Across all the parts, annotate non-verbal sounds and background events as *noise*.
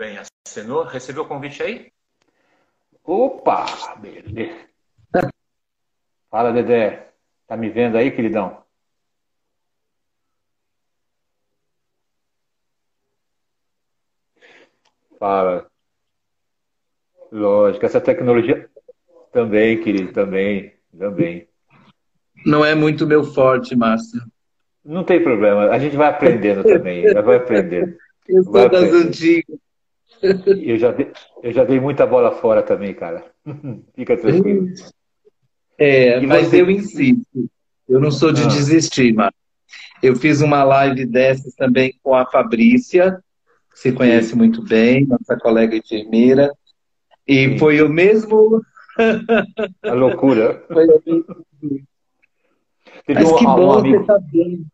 Bem. Acenou? Recebeu o convite aí? Opa! Beleza. Fala, Dedé. Tá me vendo aí, queridão? Fala. Lógico, essa tecnologia também, querido, também, também. Não é muito meu forte, Márcio. Não tem problema, a gente vai aprendendo também, vai aprendendo. *laughs* Eu sou Vai das aprendendo. antigas. Eu já, dei, eu já dei muita bola fora também, cara. *laughs* Fica tranquilo. É, E mas você? eu insisto. Eu não sou de Ah. desistir, Márcio. Eu fiz uma live dessas também com a Fabrícia, que você conhece muito bem, nossa colega enfermeira. E Sim. foi o mesmo. A loucura. *laughs* Foi o mesmo. Teve Mas um, que um bom amigo. você tá bem.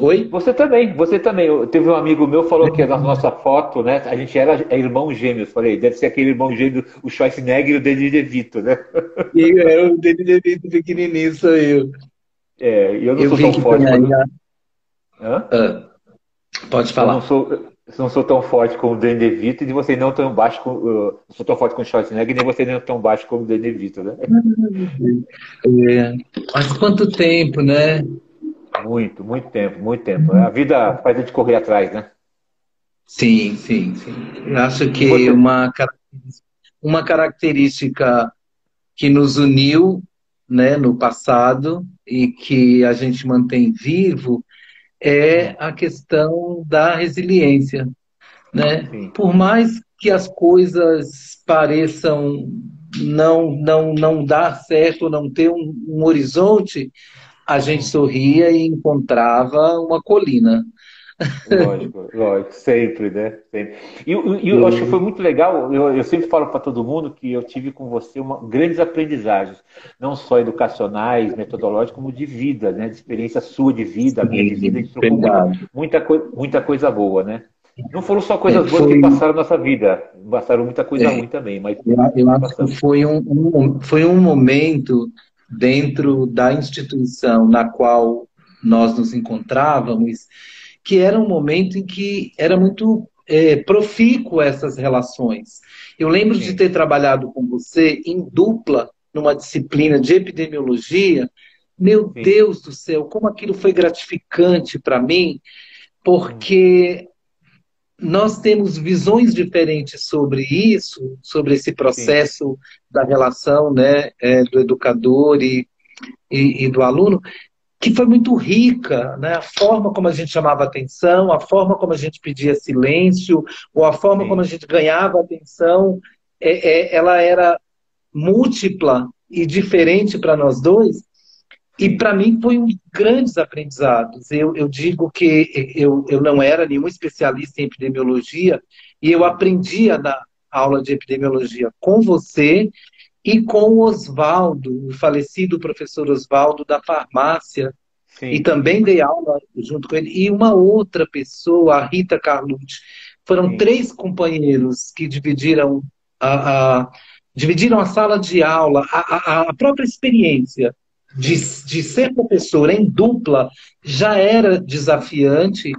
Oi? Você também, você também. Eu- Teve um amigo meu que falou que na nossa foto, né? A gente era é irmão gêmeos. Falei, deve ser aquele irmão gêmeo, o Schwarzenegger e o Danny DeVito, né? E eu, o Dele Devito pequenininho, sou eu. É, eu não Eu sou tão forte Hã? Ah, pode Eu falar. não sou, eu não sou tão forte como o Danny DeVito e você não tão baixo com, uh, não sou tão forte como o Schwarzenegger nem você não tão baixo como o Danny DeVito, né? *laughs* É, mas quanto tempo, né? Muito, muito tempo, muito tempo. A vida faz a gente correr atrás, né? Sim, sim, sim. Acho que uma, característica- uma característica que nos uniu, né, no passado e que a gente mantém vivo é a questão da resiliência, né? Sim, Por mais que as coisas pareçam não não não dar certo, não ter um, um horizonte, a gente sorria e encontrava uma colina. lógico, *laughs* lógico, sempre, né? Sempre. E, eu- e eu acho que foi muito legal. Eu, eu sempre falo para todo mundo que eu tive com você uma, grandes aprendizagens, não só educacionais, metodológicas, como de vida, né? De experiência sua de vida, a minha de vida. A gente trocou muita, muita, coi- muita coisa boa, né? Não foram só coisas É, boas que foi- passaram na nossa vida, passaram muita coisa É. ruim também, mas Eu, eu acho que foi um, um- foi um momento dentro da instituição na qual nós nos encontrávamos, que era um momento em que era muito é, profícuo essas relações. Eu lembro de Sim. ter trabalhado com você em dupla, numa disciplina de epidemiologia. Meu Sim. Deus do céu, como aquilo foi gratificante para mim, porque nós temos visões diferentes sobre isso, sobre esse processo da relação né, é, do educador e, e, e do aluno, que foi muito rica, né? A forma como a gente chamava atenção, a forma como a gente pedia silêncio, ou a forma Sim. como a gente ganhava atenção, é, é, ela era múltipla e diferente para nós dois. E para mim foi um dos grandes aprendizados. Eu, eu digo que eu, eu não era nenhum especialista em epidemiologia e eu aprendia na aula de epidemiologia com você e com o Oswaldo, o falecido professor Oswaldo da farmácia, Sim. e também dei aula junto com ele, e uma outra pessoa, a Rita Carlucci. Foram Sim. três companheiros que dividiram a, a- dividiram a sala de aula, a, a- a própria experiência de, de ser professor em dupla já era desafiante,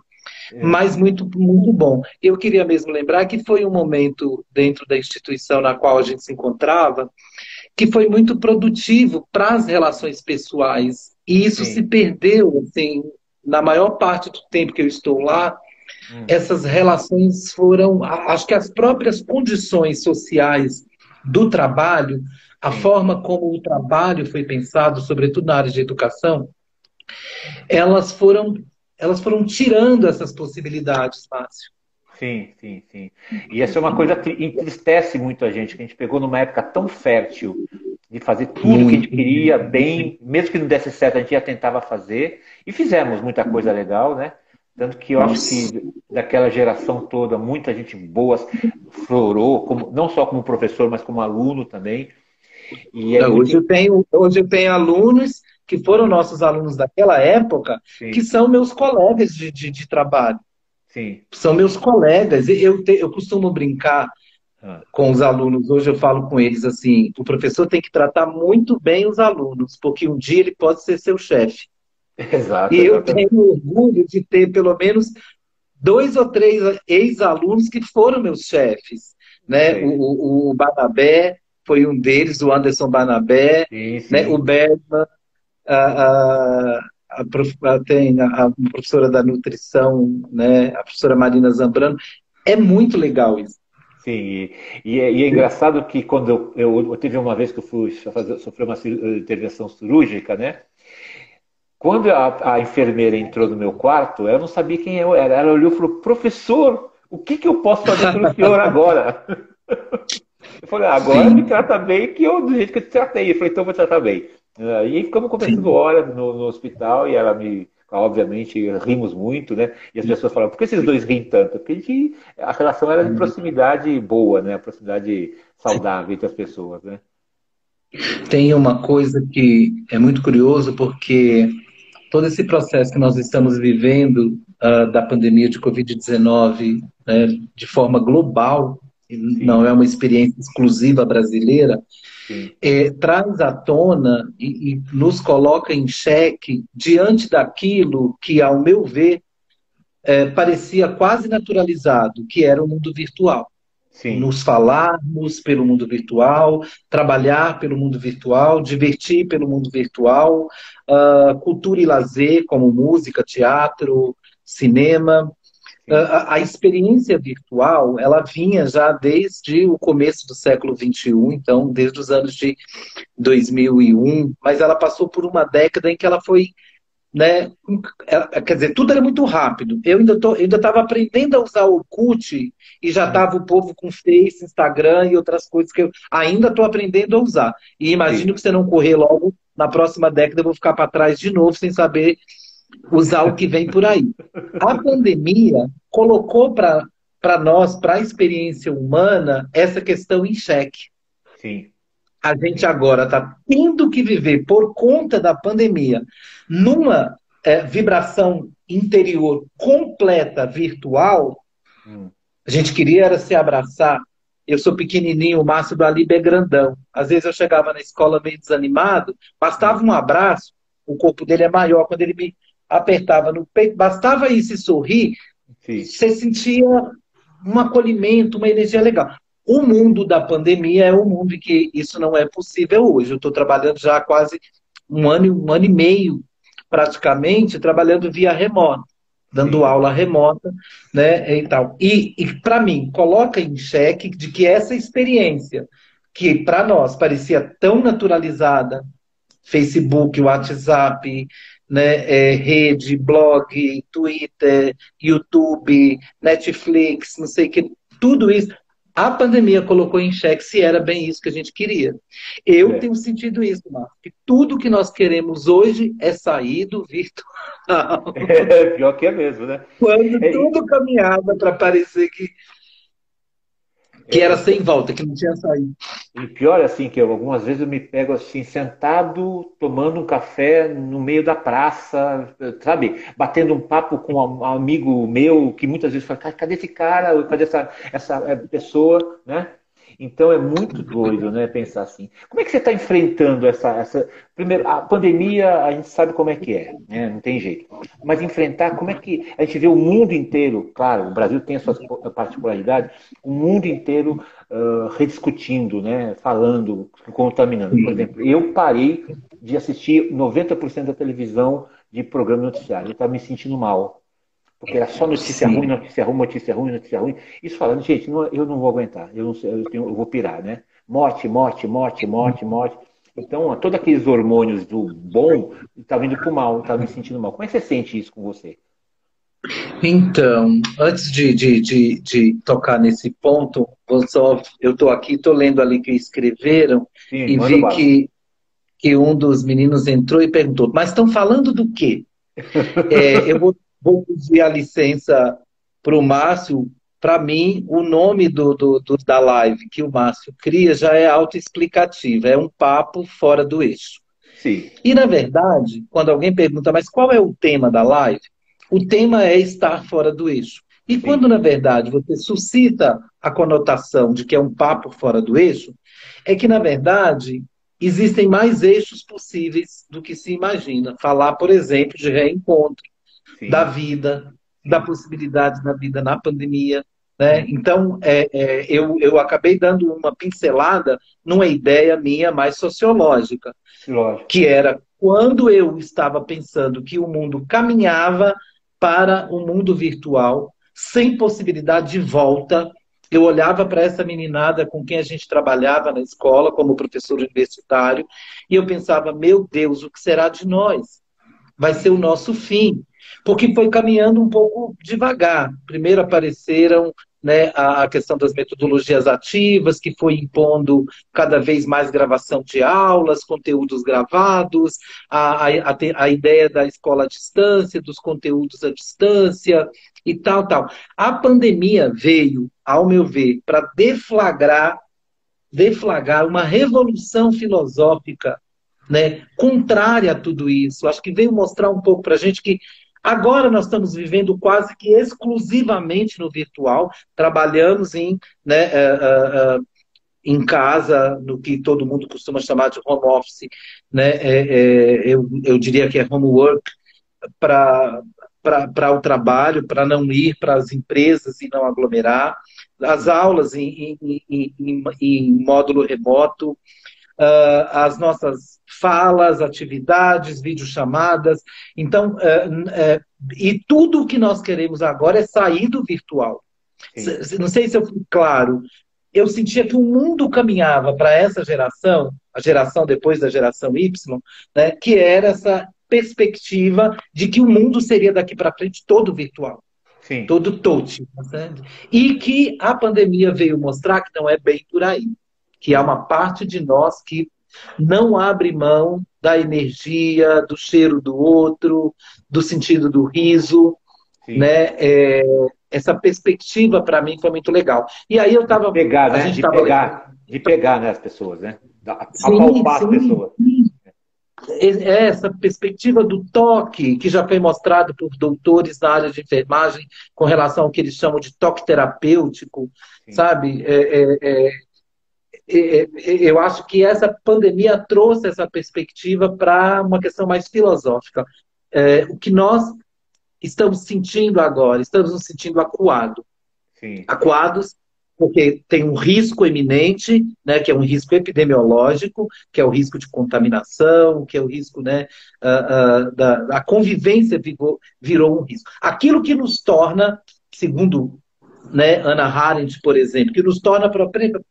É. mas muito, muito bom. Eu queria mesmo lembrar que foi um momento dentro da instituição na qual a gente se encontrava que foi muito produtivo para as relações pessoais. E isso Sim. se perdeu, assim, na maior parte do tempo que eu estou lá, Hum. essas relações foram, acho que as próprias condições sociais do trabalho, a forma como o trabalho foi pensado, sobretudo na área de educação, elas foram, elas foram tirando essas possibilidades, Márcio. Sim, sim, sim. E essa é uma coisa que entristece muito a gente, que a gente pegou numa época tão fértil de fazer tudo que a gente queria bem, mesmo que não desse certo, a gente já tentava fazer, e fizemos muita coisa legal, né? Tanto que eu acho que daquela geração toda, muita gente boa florou, como- não só como professor, mas como aluno também. E é Hoje muito eu tenho, hoje eu tenho alunos que foram nossos alunos daquela época, sim, que são meus colegas de, de, de trabalho. sim. São meus colegas. Eu, te- eu costumo brincar Ah, com os alunos. Hoje eu falo com eles assim: o professor tem que tratar muito bem os alunos, porque um dia ele pode ser seu chefe. *laughs* Exato, E eu tenho orgulho de ter pelo menos dois ou três ex-alunos que foram meus chefes. Né? O, o, o Banabé foi um deles, o Anderson Banabé, sim, sim. Né? o Bergman, a, a, a, a, tem a, professora da nutrição, né? a professora Marina Zambrano. É muito legal isso. Sim, e, é, e, é, engraçado que quando eu, eu, eu, tive uma vez que eu fui fazer, sofrer uma intervenção cirúrgica, né? Quando a, a, enfermeira entrou no meu quarto, eu não sabia quem eu era. Ela olhou e falou: professor, o que, que eu posso fazer pelo senhor agora? *laughs* Eu falei: ah, agora Sim. me trata bem, que eu, do jeito que eu te tratei. Eu falei: então eu vou tratar bem. E ficamos conversando horas no, no hospital e ela me obviamente rimos muito, né? E as pessoas falam, por que esses dois riem tanto? Porque a, gente, a relação era de uhum. proximidade boa, né? A proximidade saudável entre as pessoas, né? Tem uma coisa que é muito curioso, porque todo esse processo que nós estamos vivendo uh, da pandemia de Covid-19 né, de forma global, Sim. não é uma experiência exclusiva brasileira, é, traz à tona e, e nos coloca em xeque diante daquilo que, ao meu ver, é, parecia quase naturalizado, que era o mundo virtual. Sim. Nos falarmos pelo mundo virtual, trabalhar pelo mundo virtual, divertir pelo mundo virtual, uh, cultura e lazer, como música, teatro, cinema. A, a, experiência virtual, ela vinha já desde o começo do século XXI, então, desde os anos de 2001, mas ela passou por uma década em que ela foi, né, quer dizer, tudo era muito rápido. Eu ainda tô, ainda estava aprendendo a usar o CUT e já estava o povo com Face, Instagram e outras coisas que eu ainda estou aprendendo a usar. E imagino Sim. que você não correr logo, na próxima década eu vou ficar para trás de novo sem saber usar o que vem por aí. A pandemia colocou para nós, para a experiência humana, essa questão em xeque. Sim. A gente agora está tendo que viver, por conta da pandemia, numa é, vibração interior completa virtual. Hum. A gente queria era se abraçar. Eu sou pequenininho, o Márcio do Alibe é grandão. Às vezes eu chegava na escola meio desanimado, bastava um abraço, o corpo dele é maior. Quando ele me apertava no peito, bastava isso e sorrir, Sim. você sentia um acolhimento, uma energia legal. O mundo da pandemia é um mundo em que isso não é possível hoje. Eu estou trabalhando já há quase um ano, um ano e meio, praticamente, trabalhando via remota, dando Sim. aula remota, né, e tal. E, e para mim, coloca em xeque de que essa experiência, que para nós parecia tão naturalizada, Facebook, WhatsApp, né, é, rede, blog, Twitter, YouTube, Netflix, não sei o que, tudo isso. A pandemia colocou em xeque se era bem isso que a gente queria. Eu é. tenho sentido isso, Marcos, que tudo que nós queremos hoje é sair do virtual. *laughs* É, pior que é mesmo, né? Quando é, tudo caminhava para parecer que que era sem volta, que não tinha saído. E pior assim, que eu, algumas vezes eu me pego assim, sentado, tomando um café no meio da praça, sabe? Batendo um papo com um amigo meu, que muitas vezes fala, cadê esse cara? Cadê essa, essa é, pessoa, né? Então é muito doido, né, pensar assim. Como é que você está enfrentando essa, essa. Primeiro, a pandemia, a gente sabe como é que é, né? não tem jeito. Mas enfrentar, como é que. A gente vê o mundo inteiro, claro, o Brasil tem as suas particularidades, o mundo inteiro uh, rediscutindo, né? falando, contaminando. Por exemplo, eu parei de assistir 90% da televisão de programa noticiário. Eu estava me sentindo mal porque era só notícia Sim. ruim, notícia ruim, notícia ruim, notícia ruim. Isso falando, gente, não, eu não vou aguentar, eu, não, eu, tenho, eu, vou pirar, né? Morte, morte, morte, morte, morte. Então, todos aqueles hormônios do bom tá vindo pro mal, tá me sentindo mal. Como é que você sente isso com você? Então, antes de, de, de, de tocar nesse ponto, só, eu estou aqui, estou lendo ali que escreveram Sim, e vi que, que um dos meninos entrou e perguntou, mas estão falando do quê? *laughs* é, eu vou vou pedir a licença para o Márcio. Para mim, o nome do, do, do, da live que o Márcio cria já é autoexplicativo, é um papo fora do eixo. Sim. E, na verdade, quando alguém pergunta, mas qual é o tema da live? O tema é estar fora do eixo. E Sim. quando, na verdade, você suscita a conotação de que é um papo fora do eixo, é que, na verdade, existem mais eixos possíveis do que se imagina. Falar, por exemplo, de reencontro, Sim. da vida, da possibilidade da vida na pandemia. Né? Então, é, é, eu, eu acabei dando uma pincelada numa ideia minha mais sociológica, Lógico. que era quando eu estava pensando que o mundo caminhava para o um mundo virtual, sem possibilidade de volta, eu olhava para essa meninada com quem a gente trabalhava na escola, como professor universitário, e eu pensava: meu Deus, o que será de nós? Vai ser o nosso fim. Porque foi caminhando um pouco devagar. Primeiro apareceram né, a, questão das metodologias ativas, que foi impondo cada vez mais gravação de aulas, conteúdos gravados, a, a, a ideia da escola à distância, dos conteúdos à distância e tal, tal. A pandemia veio, ao meu ver, para deflagrar, deflagrar uma revolução filosófica né, contrária a tudo isso. Acho que veio mostrar um pouco para a gente que Agora nós estamos vivendo quase que exclusivamente no virtual, trabalhamos em, né, uh, uh, em casa, no que todo mundo costuma chamar de home office, né, é, é, eu, eu diria que é homework para o trabalho, para não ir para as empresas e não aglomerar, as aulas em, em, em, em módulo remoto, uh, as nossas falas, atividades, videochamadas. Então, uh, e tudo o que nós queremos agora é sair do virtual. Sim. Não sei se eu fui claro. Eu sentia que o mundo caminhava para essa geração, a geração depois da geração Y, né, que era essa perspectiva de que o mundo seria daqui para frente todo virtual. Sim. Todo touch. Tá e que a pandemia veio mostrar que não é bem por aí que há uma parte de nós que não abre mão da energia, do cheiro do outro, do sentido do riso, Sim. né? É, essa perspectiva para mim foi muito legal. E aí eu estava pegar, né? de pegar, de pegar né, as pessoas, né? Apalpar as pessoas. Sim. É essa perspectiva do toque, que já foi mostrado por doutores na área de enfermagem, com relação ao que eles chamam de toque terapêutico, Sim. sabe? É, é, é eu acho que essa pandemia trouxe essa perspectiva para uma questão mais filosófica. É, o que nós estamos sentindo agora, estamos nos sentindo acuados. Acuados porque tem um risco eminente, né, que é um risco epidemiológico, que é o risco de contaminação, que é o risco né, uh, uh, da, da convivência virou, virou um risco. Aquilo que nos torna, segundo né, Ana Arendt, por exemplo, que nos torna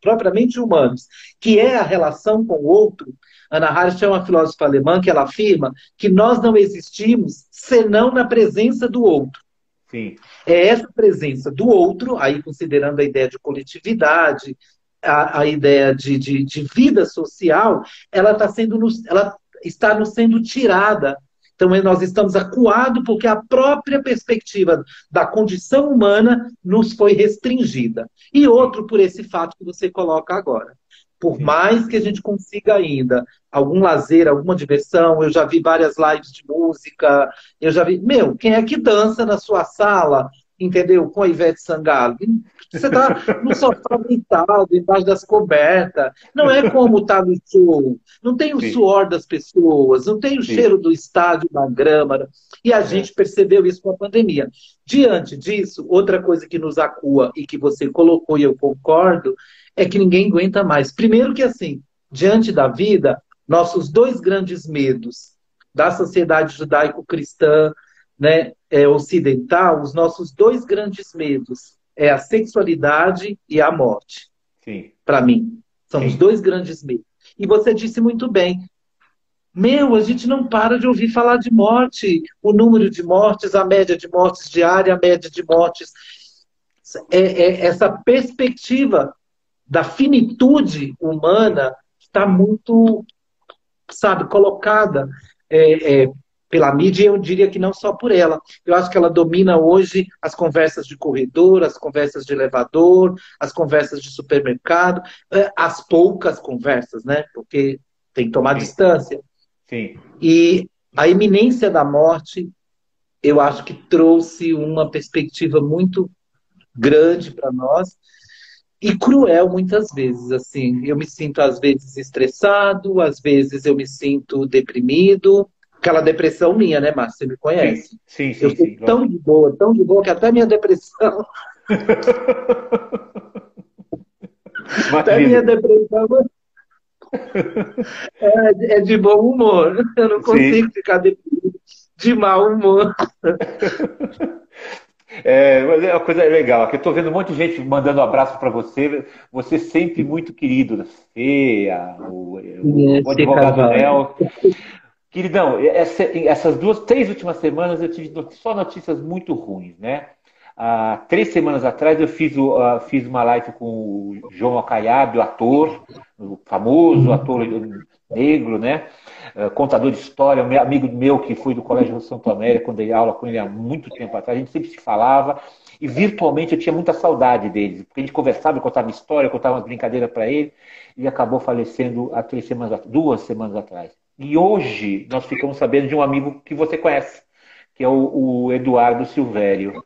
propriamente humanos, que é a relação com o outro. Ana Arendt é uma filósofa alemã que ela afirma que nós não existimos senão na presença do outro. Sim. É essa presença do outro, aí considerando a ideia de coletividade, a, a ideia de, de, de, vida social, ela está sendo, ela está nos sendo tirada então, nós estamos acuados porque a própria perspectiva da condição humana nos foi restringida. E outro por esse fato que você coloca agora. Por mais que a gente consiga ainda algum lazer, alguma diversão, eu já vi várias lives de música, eu já vi. Meu, quem é que dança na sua sala entendeu? Com a Ivete Sangalo. Você está no sofá deitado, embaixo das cobertas. Não é como está no show. Não tem o Sim. suor das pessoas, não tem o Sim. cheiro do estádio, da grama. E a é. gente percebeu isso com a pandemia. Diante disso, outra coisa que nos acua e que você colocou e eu concordo, é que ninguém aguenta mais. Primeiro que assim, diante da vida, nossos dois grandes medos da sociedade judaico-cristã, né, é, ocidental, os nossos dois grandes medos é a sexualidade e a morte. Para mim, são Sim. os dois grandes medos. E você disse muito bem. Meu, a gente não para de ouvir falar de morte. O número de mortes, a média de mortes diária, a média de mortes. É, é essa perspectiva da finitude humana está muito, sabe, colocada é, é, pela mídia, eu diria que não só por ela. Eu acho que ela domina hoje as conversas de corredor, as conversas de elevador, as conversas de supermercado, eh, as poucas conversas, né? Porque tem que tomar Sim. distância. Sim. E a iminência da morte, eu acho que trouxe uma perspectiva muito grande para nós e cruel muitas vezes, assim. Eu me sinto às vezes estressado, às vezes eu me sinto deprimido, aquela depressão minha, né, Márcio? Você me conhece. Sim, sim, eu sou sim, tão de boa, tão de boa, que até minha depressão. *laughs* até minha depressão é, é, de bom humor. Eu não consigo sim. ficar deprimido de mau humor. *laughs* É, mas é uma coisa legal, aqui eu estou vendo um monte de gente mandando um abraço para você. Você sempre muito querido, Feia, o, o, o advogado Nel. Queridão, essa, essas duas, três últimas semanas eu tive só notícias muito ruins, né? Há três semanas atrás eu fiz, uh, fiz uma live com o João Acaiab, o ator, o famoso ator negro, né? Uh, contador de história, um amigo meu que foi do Colégio Santo América, quando dei aula com ele há muito tempo atrás, a gente sempre se falava e virtualmente eu tinha muita saudade dele, porque a gente conversava, eu contava história, eu contava umas brincadeiras para ele e acabou falecendo há três semanas, duas semanas atrás. E hoje nós ficamos sabendo de um amigo que você conhece, que é o, o Eduardo Silvério,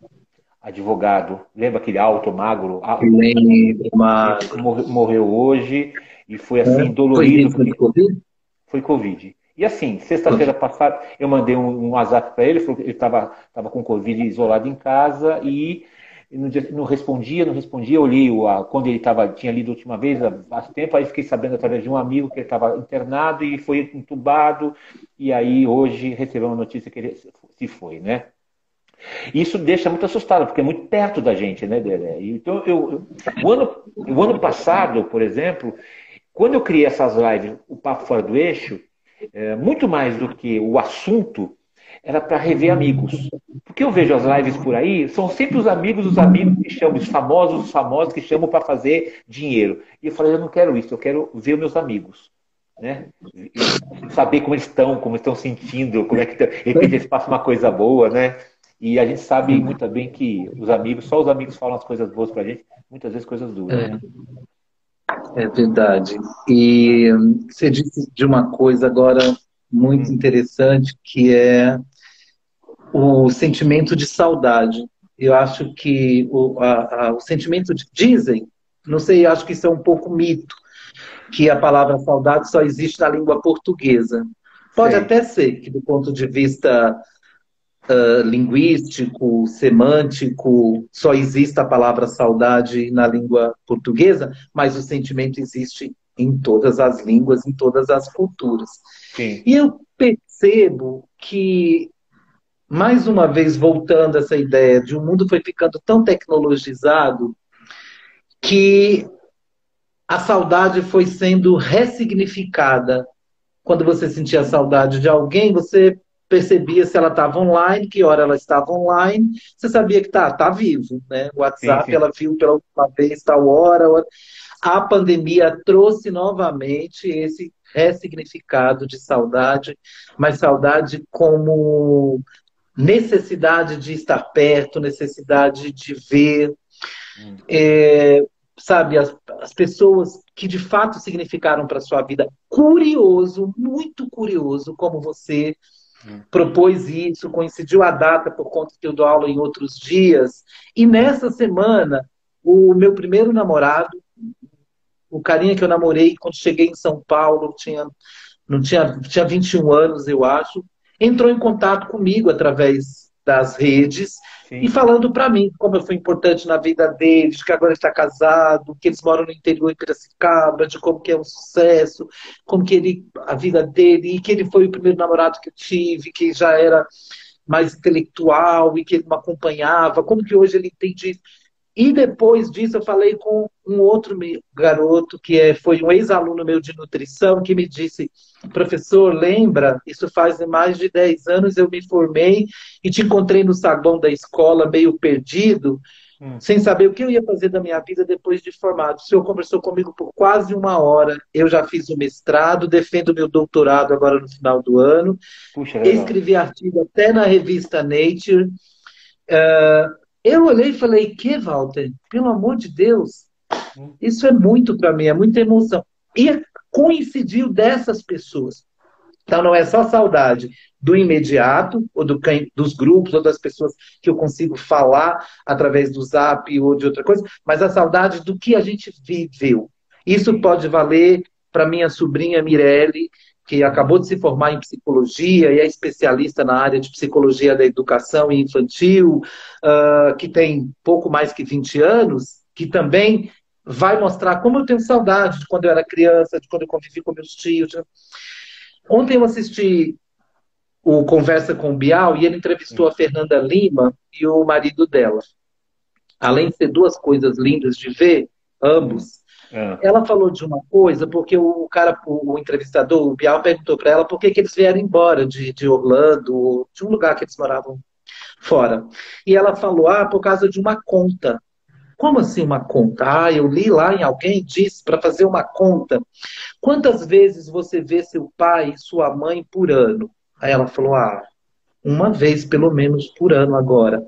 advogado. Lembra aquele alto, magro? Lembro, magro. Morreu hoje e foi assim, é, dolorido. Foi, porque... COVID? Foi Covid. E assim, sexta-feira passada, eu mandei um, um WhatsApp para ele, ele estava tava com Covid isolado em casa e não, não respondia, não respondia. Eu li a, quando ele tava, tinha lido a última vez, há, tempo, aí fiquei sabendo através de um amigo que ele estava internado e foi entubado. E aí hoje recebeu uma notícia que ele se foi, né? Isso deixa muito assustado, porque é muito perto da gente, né, Dedé? Então, eu, eu, o, ano, o ano passado, por exemplo, quando eu criei essas lives, o Papo Fora do Eixo, é, muito mais do que o assunto, era para rever amigos. Porque eu vejo as lives por aí, são sempre os amigos dos amigos que chamam, os famosos os famosos que chamam para fazer dinheiro. E eu falei, eu não quero isso, eu quero ver meus amigos. Né? Saber como eles estão, como estão sentindo, como é que de repente eles passam uma coisa boa, né? E a gente sabe muito bem que os amigos, só os amigos falam as coisas boas pra gente, muitas vezes coisas duras. É, né? é verdade. E você disse de uma coisa agora muito hum. interessante, que é o sentimento de saudade. Eu acho que o, a, a, o sentimento de. Dizem, não sei, acho que isso é um pouco mito, que a palavra saudade só existe na língua portuguesa. Pode até ser que, do ponto de vista uh, linguístico, semântico, só exista a palavra saudade na língua portuguesa, mas o sentimento existe em todas as línguas, em todas as culturas. Sim. E eu percebo que, mais uma vez, voltando a essa ideia de o um mundo foi ficando tão tecnologizado que a saudade foi sendo ressignificada. Quando você sentia saudade de alguém, você percebia se ela estava online, que hora ela estava online, você sabia que tá, tá vivo, né? O WhatsApp, sim, sim. ela viu pela última vez, tal hora, hora. A pandemia trouxe novamente esse ressignificado de saudade, mas saudade como necessidade de estar perto, necessidade de ver. Hum. É, sabe, as, as pessoas que de fato significaram para sua vida. Curioso, muito curioso, como você propôs isso, coincidiu a data por conta que eu dou aula em outros dias. E nessa semana, o meu primeiro namorado, o carinha que eu namorei quando cheguei em São Paulo, tinha, não tinha, tinha 21 anos, eu acho, entrou em contato comigo através das redes Sim. e falando para mim como eu fui importante na vida deles, que agora está casado, que eles moram no interior em Piracicaba, de como que é um sucesso, como que ele a vida dele e que ele foi o primeiro namorado que eu tive, que já era mais intelectual e que ele me acompanhava, como que hoje ele entende e depois disso eu falei com um outro garoto que é, foi um ex-aluno meu de nutrição que me disse, professor, lembra? Isso faz mais de 10 anos eu me formei e te encontrei no saguão da escola meio perdido, hum. sem saber o que eu ia fazer da minha vida depois de formado. O senhor conversou comigo por quase uma hora. Eu já fiz o mestrado, defendo meu doutorado agora no final do ano. Puxa, Escrevi artigo até na revista Nature. Uh, eu olhei e falei, que, Walter? Pelo amor de Deus, isso é muito para mim, é muita emoção. E coincidiu dessas pessoas. Então não é só saudade do imediato, ou do, dos grupos, ou das pessoas que eu consigo falar através do zap ou de outra coisa, mas a saudade do que a gente viveu. Isso pode valer para minha sobrinha Mirelle, que acabou de se formar em psicologia e é especialista na área de psicologia da educação infantil, uh, que tem pouco mais que 20 anos, que também vai mostrar como eu tenho saudade de quando eu era criança, de quando eu convivi com meus tios. Ontem eu assisti o Conversa com o Bial e ele entrevistou a Fernanda Lima e o marido dela. Além de ser duas coisas lindas de ver, ambos, é. ela falou de uma coisa, porque o cara, o, entrevistador, o Bial, perguntou para ela por que, que eles vieram embora de, de Orlando, de um lugar que eles moravam fora. E ela falou, ah, por causa de uma conta. Como assim uma conta? Ah, eu li lá em alguém disse para fazer uma conta. Quantas vezes você vê seu pai e sua mãe por ano? Aí ela falou: Ah, uma vez pelo menos por ano agora.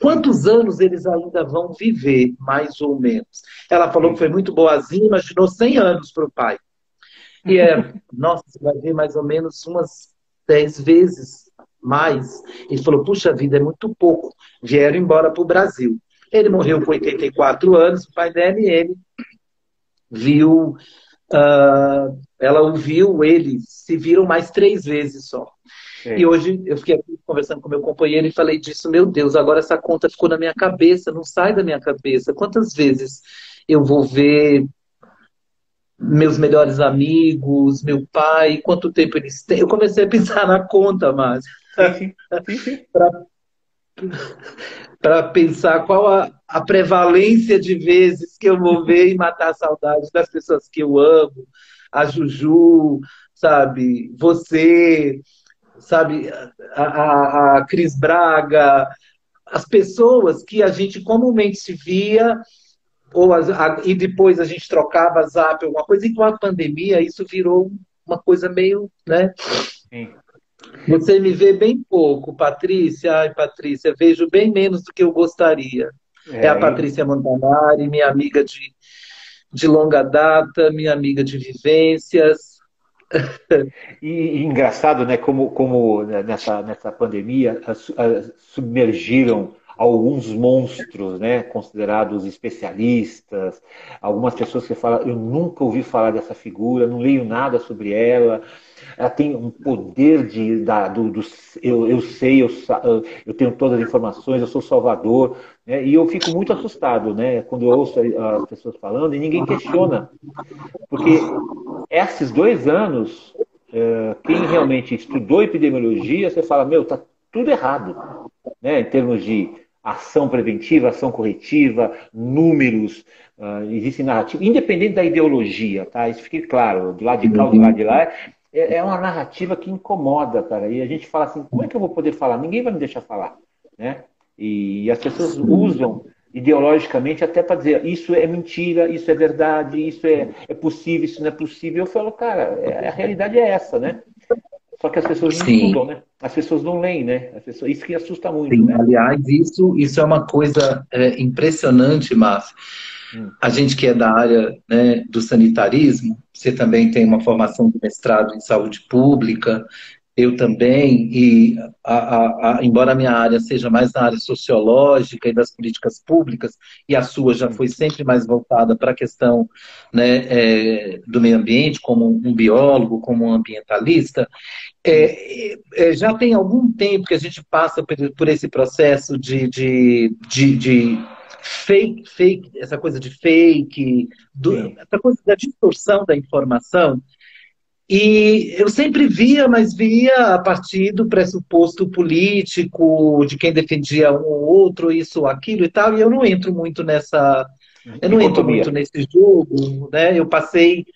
Quantos anos eles ainda vão viver, mais ou menos? Ela falou que foi muito boazinha, imaginou 100 anos para o pai. E é, *laughs* nossa, você vai ver mais ou menos umas 10 vezes mais. Ele falou: Puxa vida, é muito pouco. Vieram embora para o Brasil. Ele morreu com 84 anos, o pai dela e ele viu, uh, ela ouviu, eles se viram mais três vezes só. Sim. E hoje eu fiquei aqui conversando com meu companheiro e falei disso, meu Deus, agora essa conta ficou na minha cabeça, não sai da minha cabeça. Quantas vezes eu vou ver meus melhores amigos, meu pai, quanto tempo eles têm? Eu comecei a pensar na conta, mas *laughs* para pensar qual a, a prevalência de vezes que eu vou ver e matar a saudade das pessoas que eu amo, a Juju, sabe, você, sabe, a, a, a Cris Braga, as pessoas que a gente comumente se via ou a, e depois a gente trocava zap, alguma coisa, e com a pandemia isso virou uma coisa meio, né? Sim. Você me vê bem pouco, Patrícia. Ai, Patrícia, vejo bem menos do que eu gostaria. É, é a Patrícia Montanari, minha amiga de, de longa data, minha amiga de vivências, e, e, engraçado, né, como, como né, nessa, nessa pandemia submergiram alguns monstros, né, considerados especialistas, algumas pessoas que falam, eu nunca ouvi falar dessa figura, não leio nada sobre ela, ela tem um poder de, da, do, do eu, eu sei, eu, eu tenho todas as informações, eu sou salvador, né, e eu fico muito assustado, né, quando eu ouço as pessoas falando e ninguém questiona, porque esses dois anos, é, quem realmente estudou epidemiologia, você fala, meu, tá tudo errado, né, em termos de ação preventiva, ação corretiva, números, uh, existe narrativa, independente da ideologia, tá? Isso fique claro, do lado de cá do lado de lá, é, é uma narrativa que incomoda, cara. E a gente fala assim, como é que eu vou poder falar? Ninguém vai me deixar falar, né? E as pessoas usam ideologicamente até para dizer isso é mentira, isso é verdade, isso é, é possível, isso não é possível. Eu falo, cara, é, a realidade é essa, né? Só que as pessoas não Sim. estudam, né? As pessoas não leem, né? As pessoas, isso que assusta muito. Sim, né? Aliás, isso, isso é uma coisa é, impressionante, Márcio. A gente que é da área né, do sanitarismo, você também tem uma formação de mestrado em saúde pública, eu também, e a, a, a, embora a minha área seja mais na área sociológica e das políticas públicas, e a sua já foi sempre mais voltada para a questão né, é, do meio ambiente, como um biólogo, como um ambientalista, é, é, já tem algum tempo que a gente passa por, por esse processo de, de, de, de fake, fake, essa coisa de fake, do, essa coisa da distorção da informação, e eu sempre via, mas via a partir do pressuposto político, de quem defendia um ou outro, isso, aquilo e tal, e eu não entro muito nessa. Eu não entro muito nesse jogo, né? Eu passei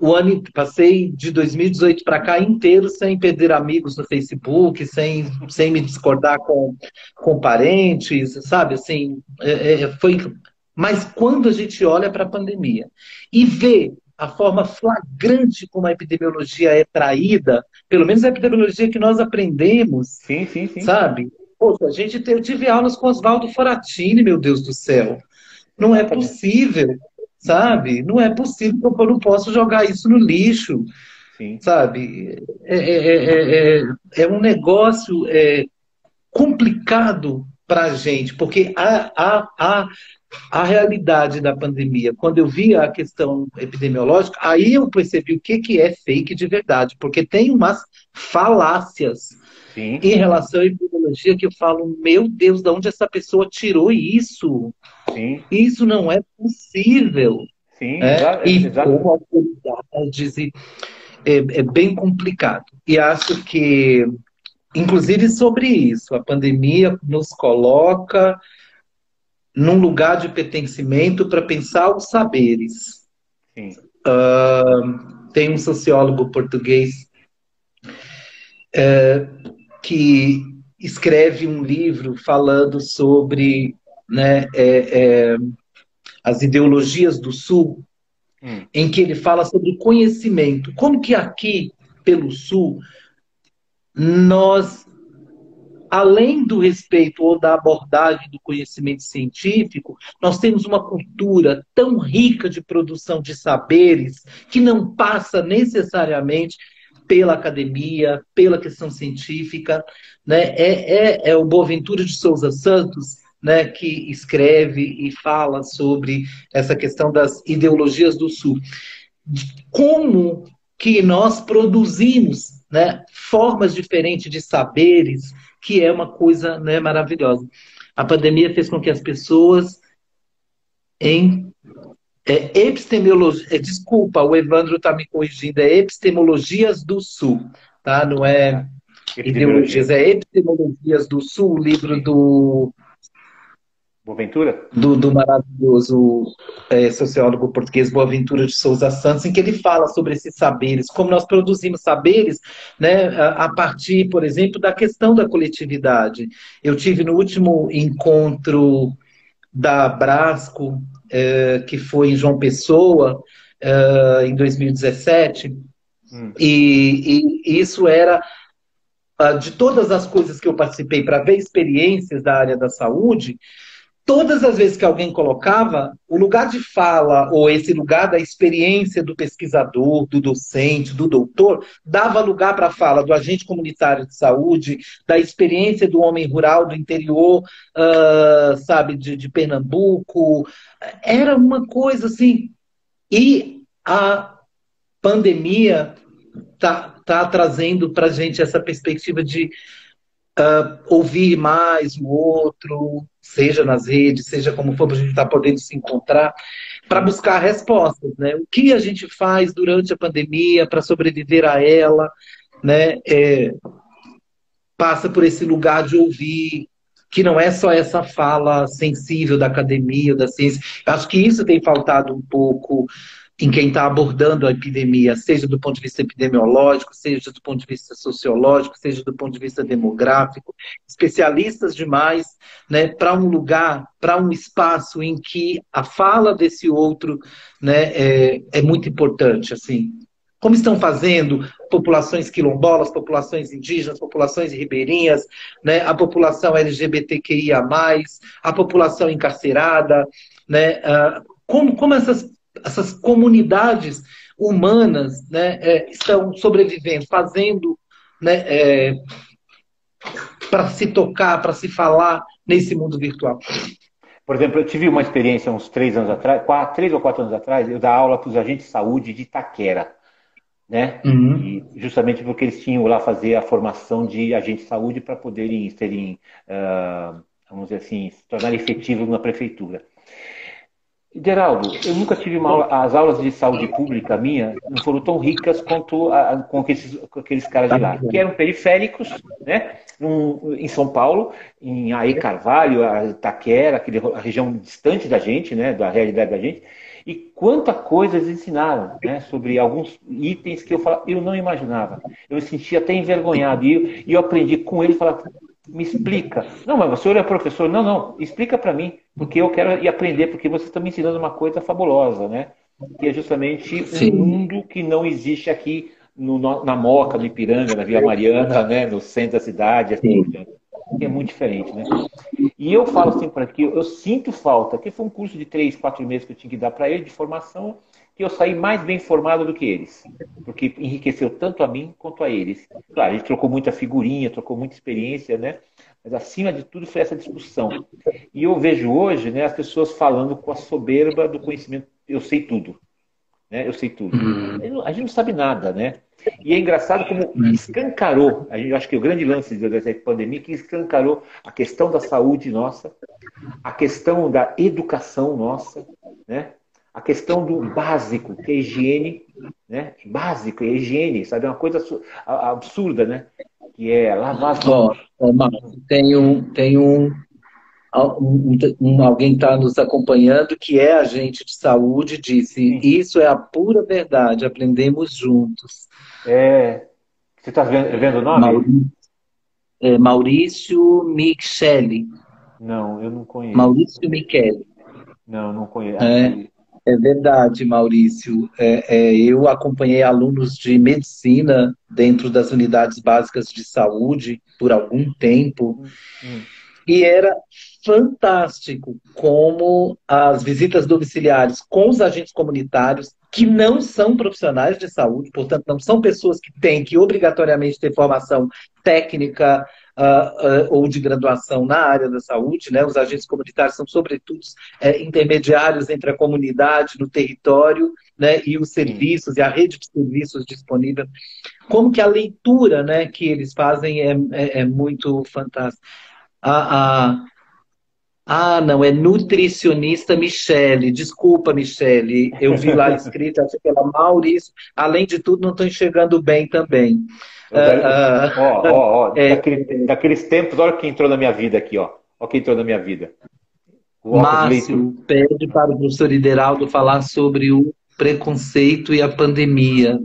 o ano, passei de 2018 para cá inteiro sem perder amigos no Facebook, sem, sem me discordar com, com parentes, sabe? Assim, é, é foi. Mas quando a gente olha para a pandemia e vê a forma flagrante como a epidemiologia é traída, pelo menos a epidemiologia que nós aprendemos, sim, sim, sim. sabe? Poxa, a gente eu tive aulas com Oswaldo Foratini, meu Deus do céu. Não é possível, sabe? Não é possível, eu não posso jogar isso no lixo, sim. sabe? É, é, é, é, um negócio complicado para a gente, porque há, há, há a realidade da pandemia, quando eu via a questão epidemiológica, aí eu percebi o que, que é fake de verdade, porque tem umas falácias Sim. em relação à epidemiologia que eu falo, meu Deus, de onde essa pessoa tirou isso? Sim. Isso não é possível. Sim, é? e exato. como autoridades, é, é bem complicado. E acho que, inclusive sobre isso, a pandemia nos coloca num lugar de pertencimento para pensar os saberes. Uh, tem um sociólogo português uh, que escreve um livro falando sobre né, é, é, as ideologias do Sul, hum. em que ele fala sobre conhecimento. Como que aqui, pelo Sul, nós além do respeito ou da abordagem do conhecimento científico, nós temos uma cultura tão rica de produção de saberes que não passa necessariamente pela academia, pela questão científica. Né? É, é, é o Boaventura de Souza Santos né, que escreve e fala sobre essa questão das ideologias do Sul. Como que nós produzimos né, formas diferentes de saberes, que é uma coisa né, maravilhosa. A pandemia fez com que as pessoas em é, epistemologia, é, desculpa, o Evandro está me corrigindo, é epistemologias do Sul, tá? Não é ideologias, é epistemologias do Sul, o livro do Boaventura? Do, do maravilhoso é, sociólogo português Boaventura de Souza Santos, em que ele fala sobre esses saberes, como nós produzimos saberes né, a, a partir, por exemplo, da questão da coletividade. Eu tive no último encontro da Brasco, é, que foi em João Pessoa, é, em 2017, hum. e, e isso era ah, de todas as coisas que eu participei para ver experiências da área da saúde, todas as vezes que alguém colocava, o lugar de fala, ou esse lugar da experiência do pesquisador, do docente, do doutor, dava lugar para a fala do agente comunitário de saúde, da experiência do homem rural do interior, uh, sabe, de, de Pernambuco. Era uma coisa assim. E a pandemia tá, tá trazendo para a gente essa perspectiva de uh, ouvir mais o outro, seja nas redes, seja como for, para a gente estar tá podendo se encontrar, para buscar respostas, né? O que a gente faz durante a pandemia para sobreviver a ela, né? É, passa por esse lugar de ouvir, que não é só essa fala sensível da academia, da ciência. Acho que isso tem faltado um pouco em quem está abordando a epidemia, seja do ponto de vista epidemiológico, seja do ponto de vista sociológico, seja do ponto de vista demográfico, especialistas demais, né, para um lugar, para um espaço em que a fala desse outro, né, é, é muito importante, assim. Como estão fazendo populações quilombolas, populações indígenas, populações ribeirinhas, né, a população LGBTQIA+, a população encarcerada, né, uh, como, como essas essas comunidades humanas né, é, estão sobrevivendo, fazendo né, é, para se tocar, para se falar nesse mundo virtual. Por exemplo, eu tive uma experiência uns três anos atrás, quatro, três ou quatro anos atrás, eu dar aula para os agentes de saúde de Itaquera. Né? Uhum. E justamente porque eles tinham lá fazer a formação de agentes de saúde para poderem serem, uh, vamos dizer assim, se tornar efetivos na prefeitura. Geraldo, eu nunca tive uma aula, as aulas de saúde pública minha não foram tão ricas quanto a, com, aqueles, com aqueles caras de lá, que eram periféricos, né? Um, em São Paulo, em Aê Carvalho, a Itaquera, aquele, a região distante da gente, né? Da realidade da gente. E quanta coisa eles ensinaram, né? Sobre alguns itens que eu, falava, eu não imaginava. Eu me sentia até envergonhado. E eu, eu aprendi com eles, falar, me explica. Não, mas você é professor. Não, não, explica para mim, porque eu quero ir aprender, porque você está me ensinando uma coisa fabulosa, né? Que é justamente Sim. um mundo que não existe aqui no, na Moca, no Ipiranga, na Vila Mariana, né? no centro da cidade. Assim, que é muito diferente, né? E eu falo assim para aqui, eu sinto falta, que foi um curso de três, quatro meses que eu tinha que dar para ele de formação, que eu saí mais bem formado do que eles, porque enriqueceu tanto a mim quanto a eles. Claro, a gente trocou muita figurinha, trocou muita experiência, né? Mas acima de tudo foi essa discussão. E eu vejo hoje, né, as pessoas falando com a soberba do conhecimento, eu sei tudo. Né? Eu sei tudo. Uhum. A gente não sabe nada, né? E é engraçado como escancarou, a gente acho que o grande lance dessa pandemia que escancarou a questão da saúde nossa, a questão da educação nossa, né? A questão do básico, que é higiene, né? Básico, é higiene, sabe? É uma coisa absurda, né? Que é lavar as mãos. Oh, oh, tem um, tem um, um, alguém está nos acompanhando que é agente de saúde disse Sim. isso é a pura verdade, aprendemos juntos. É, você está vendo, vendo, o nome? Maurício, é, Maurício Michele. Não, eu não conheço. Maurício Michele. Não, não conheço. É, é verdade, Maurício. É, é, eu acompanhei alunos de medicina dentro das unidades básicas de saúde por algum tempo. Hum. E era fantástico como as visitas domiciliares com os agentes comunitários, que não são profissionais de saúde, portanto, não são pessoas que têm que obrigatoriamente ter formação técnica, uh, ou de graduação na área da saúde, né? Os agentes comunitários são, sobretudo, é, intermediários entre a comunidade no território, né? E os serviços e a rede de serviços disponível. Como que a leitura, né? Que eles fazem é, é, é muito fantástica. A, a, ah, não, é nutricionista Michele. Desculpa, Michele. Eu vi lá escrito, achei que era Maurício. Além de tudo, não estou enxergando bem também. Ah, ó, ó, ó, *laughs* é, daquele, daqueles tempos, olha quem entrou na minha vida aqui, ó. Olha quem entrou na minha vida. O Márcio pede para o professor Ideraldo falar sobre o preconceito e a pandemia.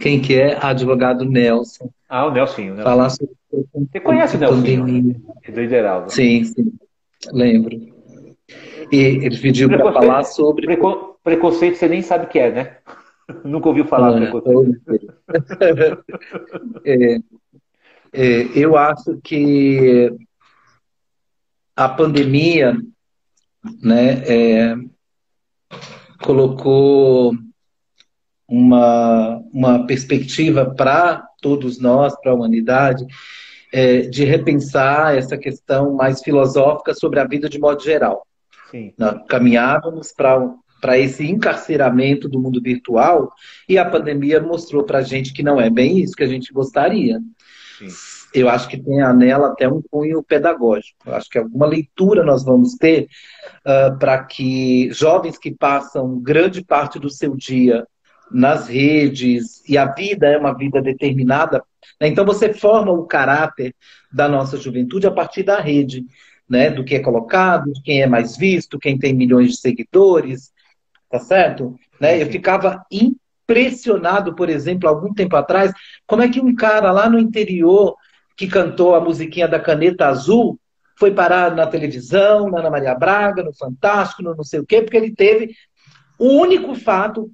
Quem que é? Advogado Nelson. Ah, o Nelson. O Nelson. Falar sobre Você conhece o Nelson? Pandemia. Do Ideraldo. Sim, sim. Lembro. E ele pediu para falar sobre. Preconceito você nem sabe o que é, né? *laughs* Nunca ouviu falar é, preconceito. *laughs* é, é, eu acho que a pandemia né, é, colocou uma, uma perspectiva para todos nós, para a humanidade, é, de repensar essa questão mais filosófica sobre a vida de modo geral. Sim. caminhávamos para esse encarceramento do mundo virtual e a pandemia mostrou para a gente que não é bem isso que a gente gostaria. Sim. Eu acho que tem nela até um cunho pedagógico. Eu acho que alguma leitura nós vamos ter uh, para que jovens que passam grande parte do seu dia nas redes e a vida é uma vida determinada né? Então você forma o caráter da nossa juventude a partir da rede, né? Do que é colocado, de quem é mais visto, quem tem milhões de seguidores, tá certo? Né? Eu ficava impressionado, por exemplo, algum tempo atrás, como é que um cara lá no interior que cantou a musiquinha da caneta azul foi parar na televisão, na Ana Maria Braga, no Fantástico, no não sei o quê, porque ele teve o único fato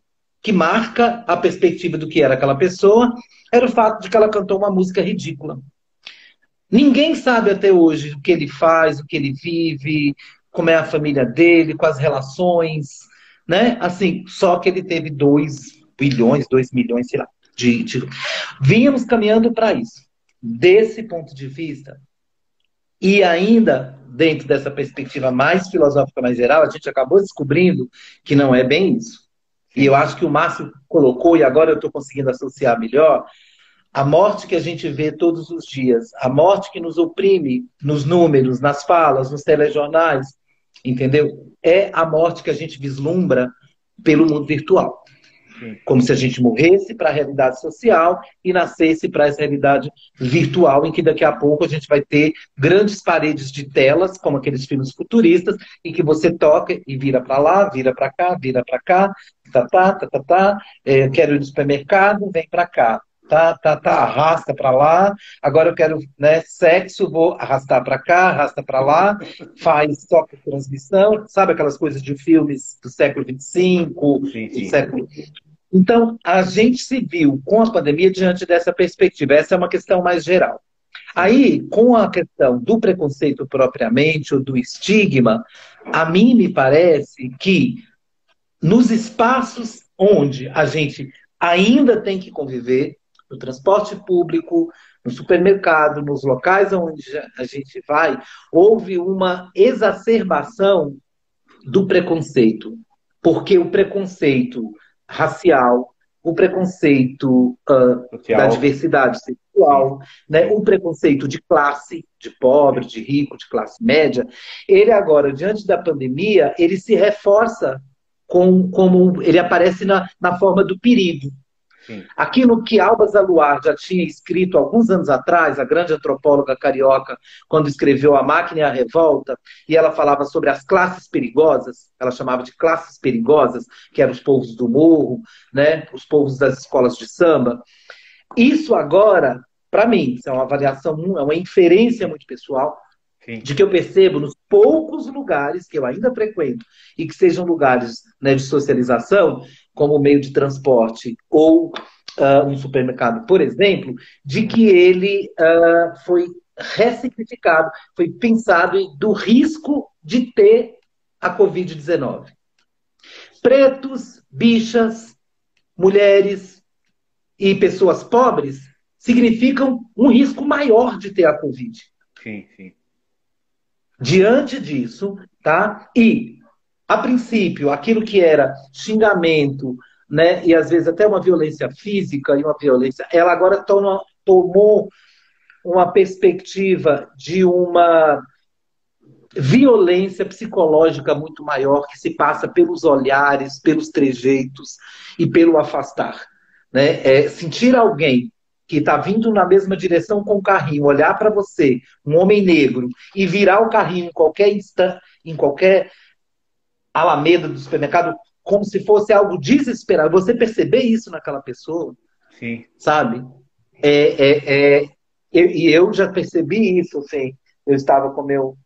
que marca a perspectiva do que era aquela pessoa era o fato de que ela cantou uma música ridícula. Ninguém sabe até hoje o que ele faz, o que ele vive, como é a família dele, quais relações, né? Assim, só que ele teve 2 bilhões, 2 milhões, sei lá, de, de... Vínhamos caminhando para isso. Desse ponto de vista, e ainda dentro dessa perspectiva mais filosófica, mais geral, a gente acabou descobrindo que não é bem isso. E eu acho que o Márcio colocou, e agora eu estou conseguindo associar melhor, a morte que a gente vê todos os dias, a morte que nos oprime nos números, nas falas, nos telejornais, entendeu? É a morte que a gente vislumbra pelo mundo virtual. Como se a gente morresse para a realidade social e nascesse para essa realidade virtual, em que daqui a pouco a gente vai ter grandes paredes de telas, como aqueles filmes futuristas, em que você toca e vira para lá, vira para cá, vira para cá, tá, tá, tá, tá, tá, é, quero ir no supermercado, vem para cá tá, tá, tá, arrasta para lá. Agora eu quero, né, sexo, vou arrastar para cá, arrasta para lá, faz toque transmissão, sabe aquelas coisas de filmes do século 25, sim, sim. do século então, a gente se viu com a pandemia diante dessa perspectiva. Essa é uma questão mais geral. Aí, com a questão do preconceito propriamente, ou do estigma, a mim me parece que nos espaços onde a gente ainda tem que conviver, no transporte público, no supermercado, nos locais onde a gente vai, houve uma exacerbação do preconceito. Porque o preconceito racial, o preconceito uh, da diversidade sexual, né, o preconceito de classe, de pobre, de rico, de classe média, ele agora, diante da pandemia, ele se reforça com, como ele aparece na, na forma do perigo. Sim. Aquilo que Alba Zaluar já tinha escrito alguns anos atrás, a grande antropóloga carioca, quando escreveu A Máquina e a Revolta, e ela falava sobre as classes perigosas, ela chamava de classes perigosas, que eram os povos do morro, né, os povos das escolas de samba. Isso agora, para mim, é uma avaliação, é uma inferência muito pessoal, Sim. de que eu percebo nos poucos lugares que eu ainda frequento e que sejam lugares né, de socialização, como meio de transporte ou uh, um supermercado, por exemplo, de que ele uh, foi ressignificado, foi pensado do risco de ter a Covid-19. Pretos, bichas, mulheres e pessoas pobres significam um risco maior de ter a Covid. Sim, sim. Diante disso, tá? E, a princípio, aquilo que era xingamento, né, e às vezes até uma violência física e uma violência, ela agora toma, tomou uma perspectiva de uma violência psicológica muito maior que se passa pelos olhares, pelos trejeitos e pelo afastar. Né? É, sentir alguém que está vindo na mesma direção com o carrinho, olhar para você, um homem negro, e virar o carrinho em qualquer instante, em qualquer alameda do supermercado, como se fosse algo desesperado. Você perceber isso naquela pessoa, Sim. sabe? É, é, é, e eu já percebi isso, assim. Eu estava com meu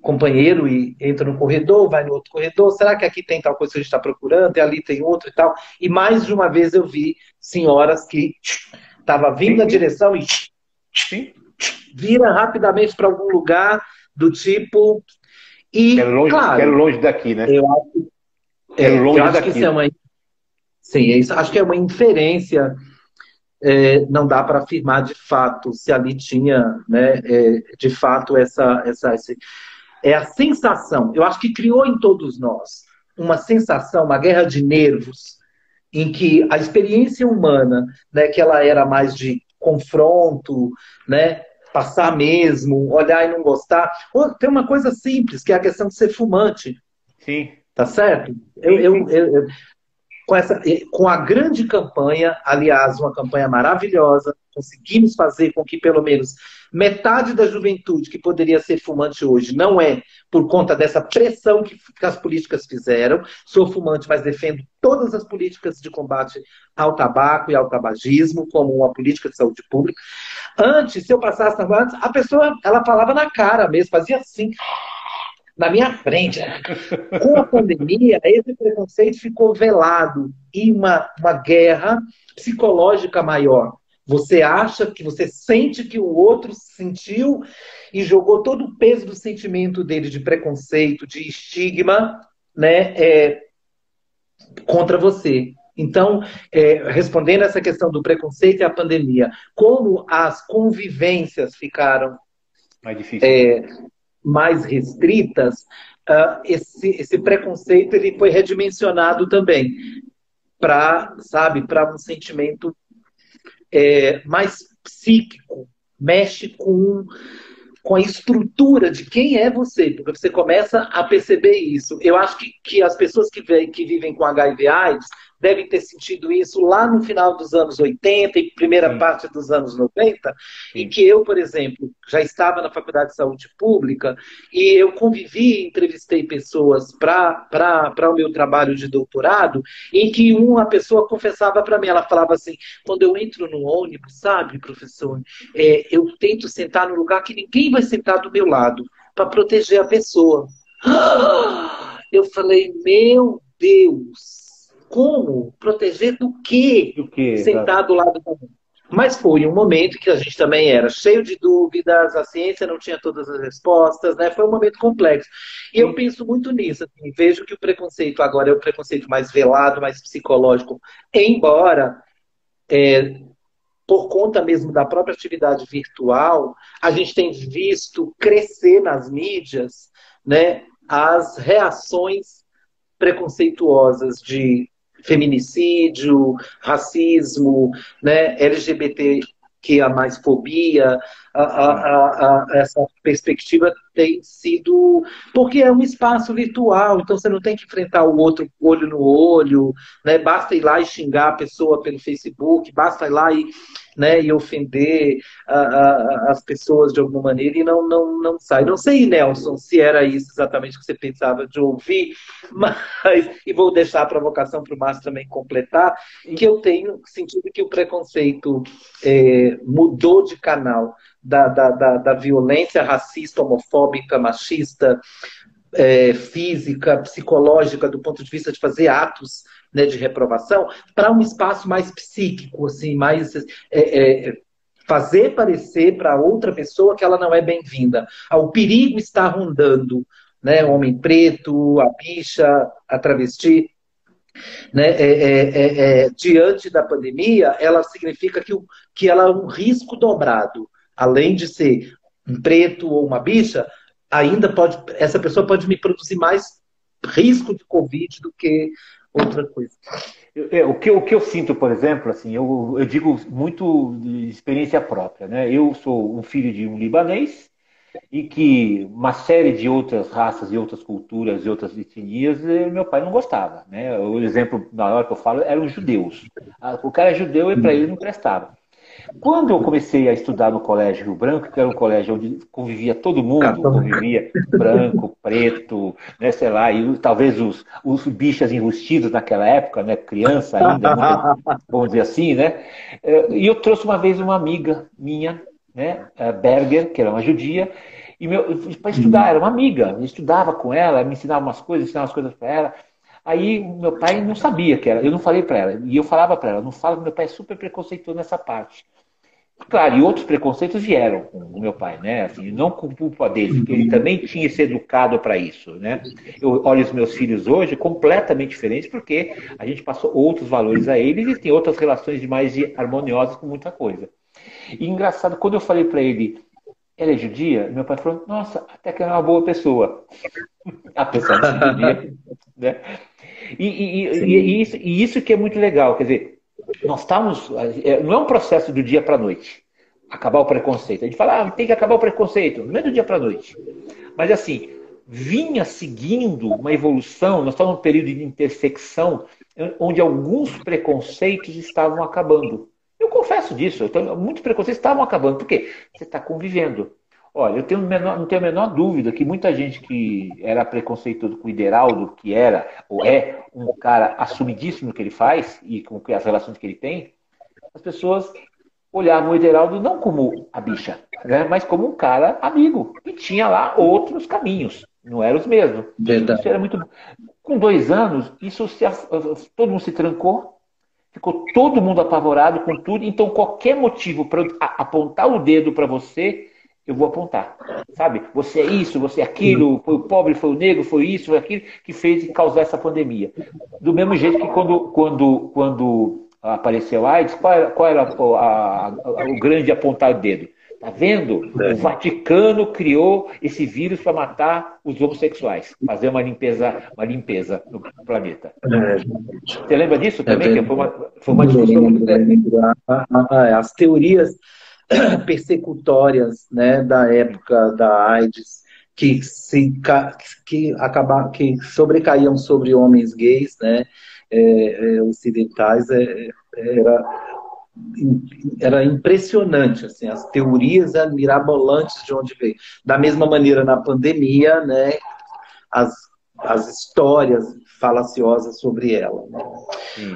companheiro e entra no corredor, vai no outro corredor, será que aqui tem tal coisa que a gente está procurando, e ali tem outro e tal. E mais de uma vez eu vi senhoras que Estava vindo na direção e Sim. vira rapidamente para algum lugar do tipo. E, quero longe, claro, quero longe daqui, né? Eu acho, é, longe eu acho daqui. que isso é uma. Sim, é isso, acho que é uma inferência. É, não dá para afirmar de fato se ali tinha, né, é, de fato, essa, essa, essa. É a sensação. Eu acho que criou em todos nós uma sensação, uma guerra de nervos em que a experiência humana, né, que ela era mais de confronto, né, passar mesmo, olhar e não gostar. Tem uma coisa simples, que é a questão de ser fumante. Sim. Tá certo? Eu, eu, eu, com, essa, com a grande campanha, aliás, uma campanha maravilhosa, conseguimos fazer com que pelo menos metade da juventude que poderia ser fumante hoje não é por conta dessa pressão que, que as políticas fizeram. Sou fumante, mas defendo todas as políticas de combate ao tabaco e ao tabagismo como uma política de saúde pública. Antes, se eu passasse antes, a pessoa ela falava na cara mesmo, fazia assim na minha frente. Com a pandemia, esse preconceito ficou velado e uma, uma guerra psicológica maior. Você acha que você sente que o outro sentiu e jogou todo o peso do sentimento dele de preconceito, de estigma, né, é, contra você. Então, é, respondendo essa questão do preconceito e a pandemia, como as convivências ficaram mais, é, mais restritas, uh, esse, esse preconceito ele foi redimensionado também para, sabe, para um sentimento é, mais psíquico, mexe com, com a estrutura de quem é você, porque você começa a perceber isso. Eu acho que, que as pessoas que, que vivem com HIV AIDS devem ter sentido isso lá no final dos anos 80 e primeira Sim. parte dos anos 90, Sim. em que eu, por exemplo, já estava na Faculdade de Saúde Pública e eu convivi, entrevistei pessoas para o meu trabalho de doutorado, em que uma pessoa confessava para mim, ela falava assim, quando eu entro no ônibus, sabe, professor, é, eu tento sentar no lugar que ninguém vai sentar do meu lado, para proteger a pessoa. *gasps* Eu falei, meu Deus, como? Proteger do quê? Do quê? Sentar do lado da Mas foi um momento que a gente também era cheio de dúvidas, a ciência não tinha todas as respostas, né? Foi um momento complexo. E eu penso muito nisso. Assim, vejo que o preconceito agora é o preconceito mais velado, mais psicológico, embora é, por conta mesmo da própria atividade virtual, a gente tem visto crescer nas mídias né, as reações preconceituosas de feminicídio, racismo, né, LGBT que a fobia, a, a, a, essa perspectiva tem sido. Porque é um espaço virtual, então você não tem que enfrentar o outro olho no olho, né? basta ir lá e xingar a pessoa pelo Facebook, basta ir lá e né, e ofender a, a, as pessoas de alguma maneira e não, não, não sai. Não sei, Nelson, se era isso exatamente que você pensava de ouvir, *laughs* mas, e vou deixar a provocação para o Márcio também completar, que eu tenho sentido que o preconceito é, mudou de canal da, da, da, da violência racista, homofóbica, machista, é, física, psicológica, do ponto de vista de fazer atos né, de reprovação, para um espaço mais psíquico, assim, mais é, é, fazer parecer para outra pessoa que ela não é bem-vinda. Ah, o perigo está rondando, né? O homem preto, a bicha, a travesti. Né? É, é, é, diante da pandemia, ela significa que, que ela é um risco dobrado. Além de ser um preto ou uma bicha, ainda pode, essa pessoa pode me produzir mais risco de Covid do que outra coisa. É, o, que, o que eu sinto, por exemplo, assim, eu, eu digo muito de experiência própria, né? Eu sou um filho de um libanês e que uma série de outras raças e outras culturas e outras etnias eh, meu pai não gostava, né? O exemplo na hora que eu falo eram os judeus. Ah, o cara é judeu e para ele não prestava. Quando eu comecei a estudar no Colégio Rio Branco, que era um colégio onde convivia todo mundo, convivia branco, preto, né, sei lá, e talvez os, os bichas enrustidos naquela época, né, criança ainda, muito, vamos dizer assim, né? Eh, e eu trouxe uma vez uma amiga minha, né, Berger, que era uma judia, e para estudar, era uma amiga, eu estudava com ela, me ensinava umas coisas, ensinava umas coisas para ela. Aí meu pai não sabia que era, eu não falei para ela, e eu falava para ela, não fala meu pai é super preconceituoso nessa parte. Claro, e outros preconceitos vieram com o meu pai, né? Assim, não com culpa dele, porque ele também tinha se educado para isso, né? Eu olho os meus filhos hoje completamente diferentes, porque a gente passou outros valores a eles e tem outras relações mais harmoniosas com muita coisa. E engraçado, quando eu falei para ele, ela é judia? Meu pai falou, nossa, até que é uma boa pessoa. Apesar de ser judia, né? E, e, e, isso, e isso que é muito legal, quer dizer, nós estamos. É, não é um processo do dia para a noite acabar o preconceito. A gente fala, ah, tem que acabar o preconceito. Não é do dia para a noite. Mas assim, vinha seguindo uma evolução, nós estamos num período de intersecção onde alguns preconceitos estavam acabando. Eu confesso disso, então, muitos preconceitos estavam acabando. Por quê? Você está convivendo. Olha, eu tenho menor, não tenho a menor dúvida que muita gente que era preconceituoso com o Ideraldo, que era ou é um cara assumidíssimo no que ele faz e com as relações que ele tem, as pessoas olhavam o Ideraldo não como a bicha, né, mas como um cara amigo, que tinha lá outros caminhos, não eram os mesmos. Verdade. Isso era muito. Com dois anos, isso se, todo mundo se trancou, ficou todo mundo apavorado com tudo, então qualquer motivo para apontar o dedo para você eu vou apontar. Sabe? Você é isso, você é aquilo, foi o pobre, foi o negro, foi isso, foi aquilo que fez causar essa pandemia. Do mesmo jeito que quando, quando, quando apareceu a AIDS, qual era, qual era a, a, o grande apontar o dedo? Tá vendo? É. O Vaticano criou esse vírus para matar os homossexuais, fazer uma limpeza, uma limpeza no planeta. É. Você lembra disso também? É foi uma, foi uma discussão. As teorias *coughs* persecutórias né, da época da AIDS que se que acabar que sobrecaíam sobre homens gays né é, é, ocidentais é, era era impressionante assim as teorias mirabolantes de onde veio da mesma maneira na pandemia né as, as histórias falaciosas sobre ela né?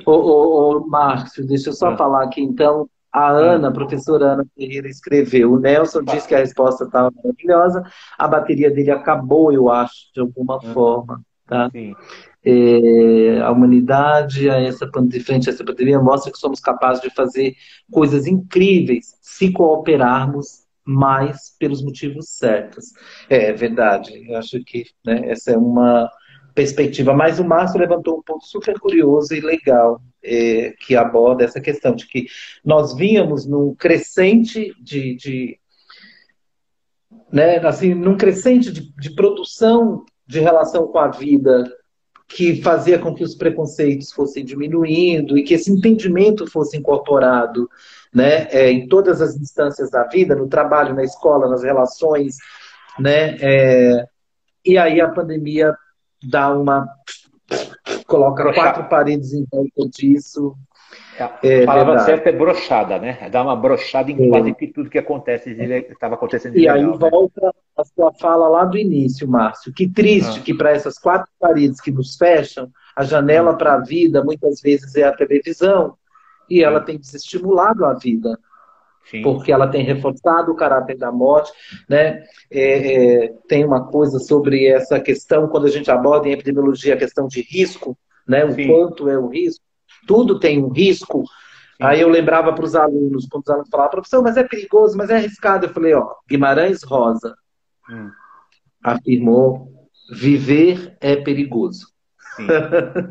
ô, ô, ô, Márcio deixa eu só ah. falar aqui então a Ana, a professora Ana Ferreira, escreveu. O Nelson disse que a resposta estava maravilhosa. A bateria dele acabou, eu acho, de alguma forma. Tá? É, a humanidade, a essa, frente a essa pandemia, mostra que somos capazes de fazer coisas incríveis se cooperarmos mais pelos motivos certos. É, é verdade. Eu acho que né, essa é uma perspectiva. Mas o Márcio levantou um ponto super curioso e legal, é, que aborda essa questão de que nós vínhamos num crescente de, de né, assim, num crescente de, de produção de relação com a vida que fazia com que os preconceitos fossem diminuindo e que esse entendimento fosse incorporado né, é, em todas as instâncias da vida, no trabalho, na escola, nas relações, né, é, e aí a pandemia dá uma coloca Brochada. quatro paredes em volta disso. É, a palavra verdade. certa é brochada, né? Dá uma brochada em é. quase que tudo que acontece estava acontecendo. E legal, aí né? volta a sua fala lá do início, Márcio. Que triste ah. que para essas quatro paredes que nos fecham, a janela para a vida muitas vezes é a televisão e ela tem desestimulado a vida. Sim. porque ela tem reforçado o caráter da morte. Né? É, é, tem uma coisa sobre essa questão, quando a gente aborda em epidemiologia a questão de risco, né? o Sim. quanto é o risco. Tudo tem um risco. Sim. Aí eu lembrava para os alunos, quando os alunos falavam, professor, mas é perigoso, mas é arriscado. Eu falei, ó, Guimarães Rosa hum. afirmou, viver é perigoso.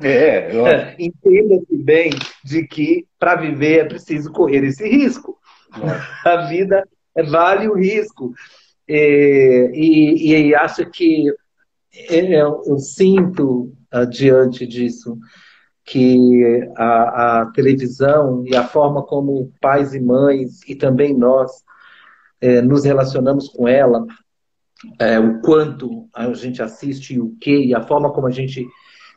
É. *laughs* Entenda-se bem de que para viver é preciso correr esse risco. *laughs* A vida vale o risco. É, e, e acho que eu, eu sinto diante disso que a, a, televisão e a forma como pais e mães e também nós é, nos relacionamos com ela, é, o quanto a gente assiste e o que, e a forma como a gente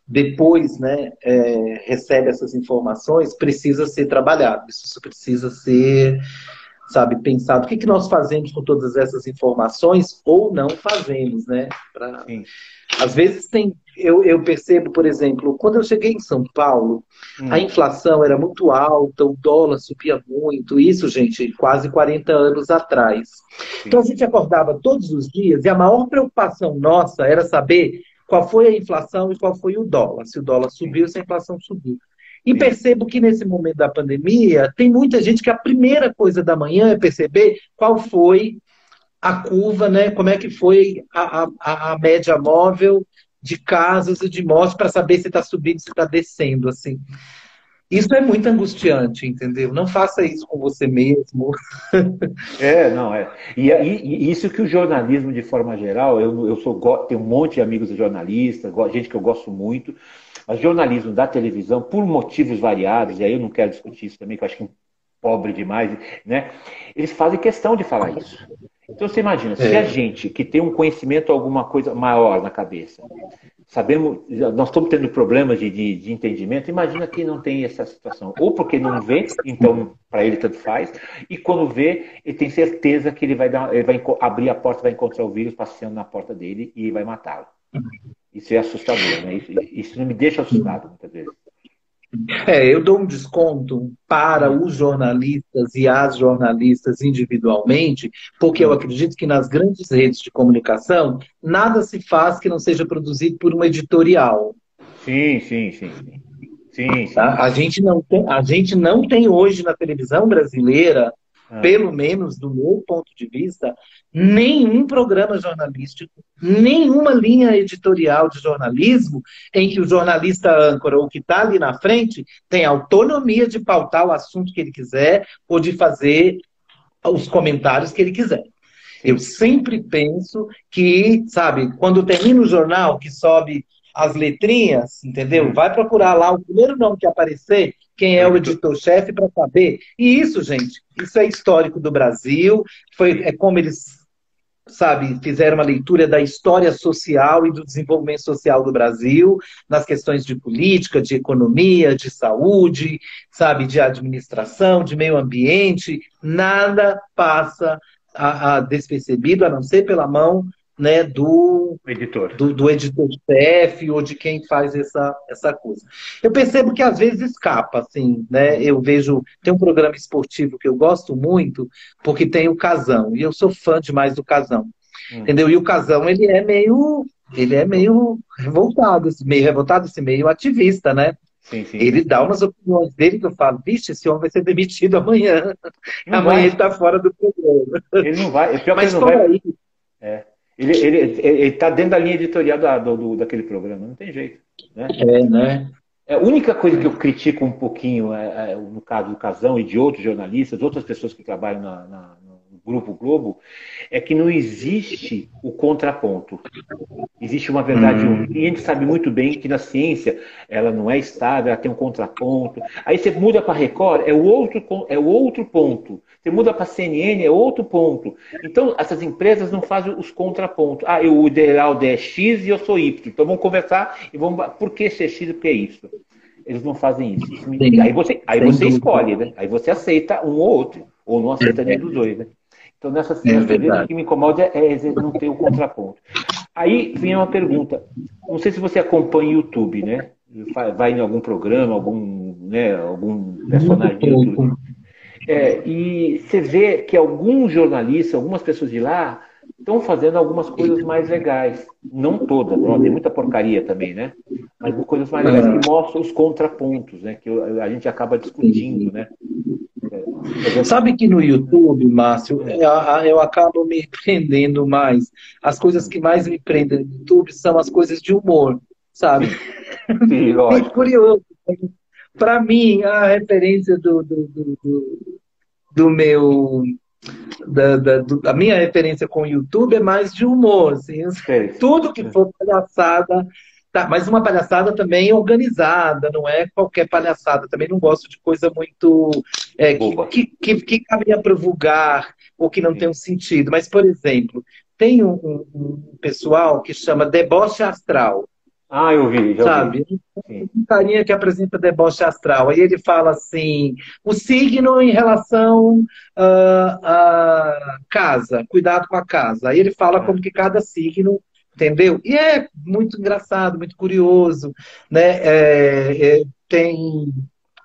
depois né, é, recebe essas informações, precisa ser trabalhado, isso precisa ser, sabe, pensado. O que, que nós fazemos com todas essas informações ou não fazemos, né? Pra... Às vezes tem, eu, eu, percebo, por exemplo, quando eu cheguei em São Paulo, hum. a inflação era muito alta, o dólar subia muito, isso, gente, quase 40 anos atrás. Sim. Então a gente acordava todos os dias e a maior preocupação nossa era saber qual foi a inflação e qual foi o dólar. Se o dólar subiu, se a inflação subiu. E percebo que nesse momento da pandemia, tem muita gente que a primeira coisa da manhã é perceber qual foi a curva, né? Como é que foi a, a, a média móvel de casos e de mortes para saber se está subindo, se está descendo, assim. Isso é muito angustiante, entendeu? Não faça isso com você mesmo. *laughs* É, não, é. E, e, isso que o jornalismo, de forma geral, eu, eu sou, tenho um monte de amigos jornalistas, gente que eu gosto muito, mas jornalismo da televisão, por motivos variados, e aí eu não quero discutir isso também, que eu acho que é pobre demais, né? Eles fazem questão de falar isso. Então você imagina, se a é. gente que tem um conhecimento alguma coisa maior na cabeça, sabemos, nós estamos tendo problemas de, de, de, entendimento, imagina quem não tem essa situação. Ou porque não vê, então para ele tanto faz, e quando vê, ele tem certeza que ele vai, dar, ele vai abrir a porta, vai encontrar o vírus passeando na porta dele e vai matá-lo. Isso é assustador, né? Isso, isso não me deixa assustado muitas vezes. É, eu dou um desconto para os jornalistas e as jornalistas individualmente, porque eu acredito que nas grandes redes de comunicação, nada se faz que não seja produzido por uma editorial. Sim, sim, sim. sim, sim. Tá? A, gente não tem, a gente não tem hoje na televisão brasileira ah. pelo menos do meu ponto de vista, nenhum programa jornalístico, nenhuma linha editorial de jornalismo em que o jornalista âncora ou que está ali na frente tem autonomia de pautar o assunto que ele quiser ou de fazer os comentários que ele quiser. Eu sempre penso que, sabe, quando termina o jornal, que sobe as letrinhas, entendeu? Hum. Vai procurar lá o primeiro nome que aparecer, quem é o editor-chefe para saber. E isso, gente, isso é histórico do Brasil, foi, é como eles, sabe, fizeram uma leitura da história social e do desenvolvimento social do Brasil, nas questões de política, de economia, de saúde, sabe, de administração, de meio ambiente, nada passa a, a despercebido, a não ser pela mão né, do editor, do, do editor-chefe ou de quem faz essa, essa coisa. Eu percebo que às vezes escapa, assim, né? Eu vejo tem um programa esportivo que eu gosto muito porque tem o Casão e eu sou fã demais do Casão, hum. entendeu? E o Casão ele é meio ele é meio revoltado, meio revoltado, assim, meio ativista, né? Sim, sim. Ele dá umas opiniões dele que eu falo, vixe, esse homem vai ser demitido amanhã. Não amanhã vai. ele está fora do programa. Ele não vai. Pior Mas ele não vai. Aí. É. Ele, ele, ele, tá dentro da linha editorial da, do, daquele programa, não tem jeito. Né? É, né? É, a única coisa que eu critico um pouquinho, é, é, no caso do Casão e de outros jornalistas, outras pessoas que trabalham na, na Grupo Globo, é que não existe o contraponto. Existe uma verdade hum. única. E a gente sabe muito bem que na ciência ela não é estável, ela tem um contraponto. Aí você muda para Record, é o outro, é o outro ponto. Você muda para a CNN, é outro ponto. Então, essas empresas não fazem os contrapontos. Ah, eu, o ideal é X e eu sou Y. Então vamos conversar e vamos. Por que ser X e por que isso? Eles não fazem isso. isso aí você, aí você escolhe, né? Aí você aceita um ou outro. Ou não aceita nenhum dos dois, né? Então, nessa situação, é o que me incomoda é, é não ter o contraponto. Aí vem uma pergunta. Não sei se você acompanha o YouTube, né? Vai em algum programa, algum, né, algum personagem do YouTube. É, e você vê que alguns jornalistas, algumas pessoas de lá, estão fazendo algumas coisas mais legais. Não todas, tem muita porcaria também, né? Mas coisas mais legais que mostram os contrapontos, né? Que a gente acaba discutindo, né? Sabe que no YouTube, Márcio, eu, eu acabo me prendendo mais. As coisas que mais me prendem no YouTube são as coisas de humor, sabe? Sim, *laughs* lógico. É curioso. Para mim, a referência do, do, do, do, do meu. Da, da, do, a minha referência com o YouTube é mais de humor. Assim, tudo que for palhaçada Tá, mas uma palhaçada também organizada, não é qualquer palhaçada. Também não gosto de coisa muito. É, que, que, que, caminha para vulgar ou que não Sim. tem um sentido. Mas, por exemplo, tem um, um, um, pessoal que chama deboche astral. Ah, eu vi, já sabe? Vi. Um carinha que apresenta deboche astral. Aí ele fala assim: o signo em relação à uh, casa, cuidado com a casa. Aí ele fala é. como que cada signo entendeu? E é muito engraçado, muito curioso, né? É, é, tem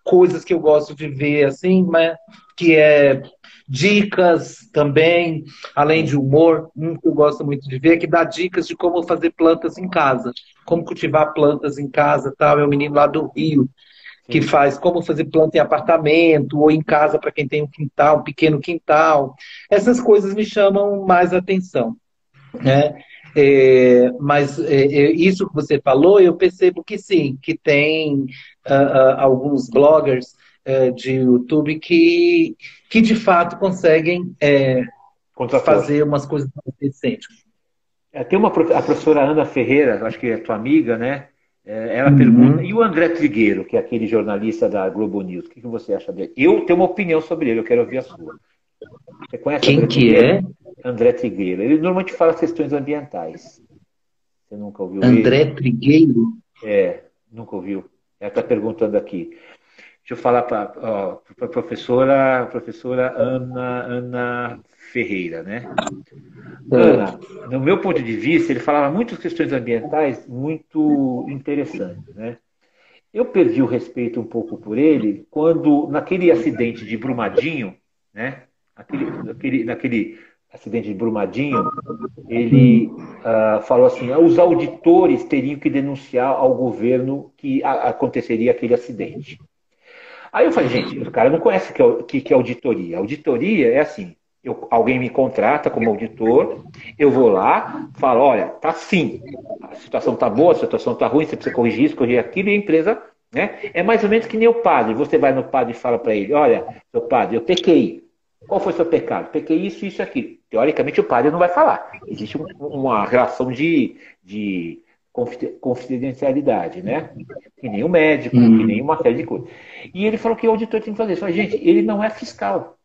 coisas que eu gosto de ver assim, mas que é dicas também, além de humor, um que eu gosto muito de ver que dá dicas de como fazer plantas em casa, como cultivar plantas em casa, tal. É o um menino lá do Rio que faz como fazer planta em apartamento ou em casa para quem tem um quintal, um pequeno quintal. Essas coisas me chamam mais atenção, né? É, mas é, é, isso que você falou, eu percebo que sim, que tem uh, uh, alguns bloggers uh, de YouTube que, que de fato conseguem é, fazer umas coisas mais decentes. É, tem uma a professora Ana Ferreira, acho que é tua amiga, né? É, ela uhum. pergunta, e o André Trigueiro, que é aquele jornalista da Globo News, o que, que você acha dele? Eu tenho uma opinião sobre ele, eu quero ouvir a sua. Você conhece Quem que é? André Trigueiro. Ele normalmente fala questões ambientais. Você nunca ouviu André ele? Trigueiro? É, nunca ouviu. Ela está perguntando aqui. Deixa eu falar para a professora, professora Ana, Ana Ferreira, né? É. Ana, no meu ponto de vista, ele falava muitas questões ambientais muito interessantes, né? Eu perdi o respeito um pouco por ele quando, naquele acidente de Brumadinho, né? Aquele, naquele, naquele acidente de Brumadinho, ele uh, falou assim: ah, os auditores teriam que denunciar ao governo que aconteceria aquele acidente. Aí eu falei, gente, o cara não conhece o que, é, que, que é auditoria. Auditoria é assim: eu, alguém me contrata como auditor, eu vou lá, falo, olha, tá sim, a situação tá boa, a situação tá ruim, você precisa corrigir isso, corrigir aquilo, e a empresa, né? É mais ou menos que nem o padre. Você vai no padre e fala para ele, olha, seu padre, eu pequei. Qual foi o seu pecado? Pequei isso, isso e aquilo. Teoricamente, o padre não vai falar. Existe uma relação de, de confidencialidade, né? Que nem o médico, hum. que nem uma série de coisas. E ele falou que o auditor tem que fazer isso. Gente, ele não é fiscal.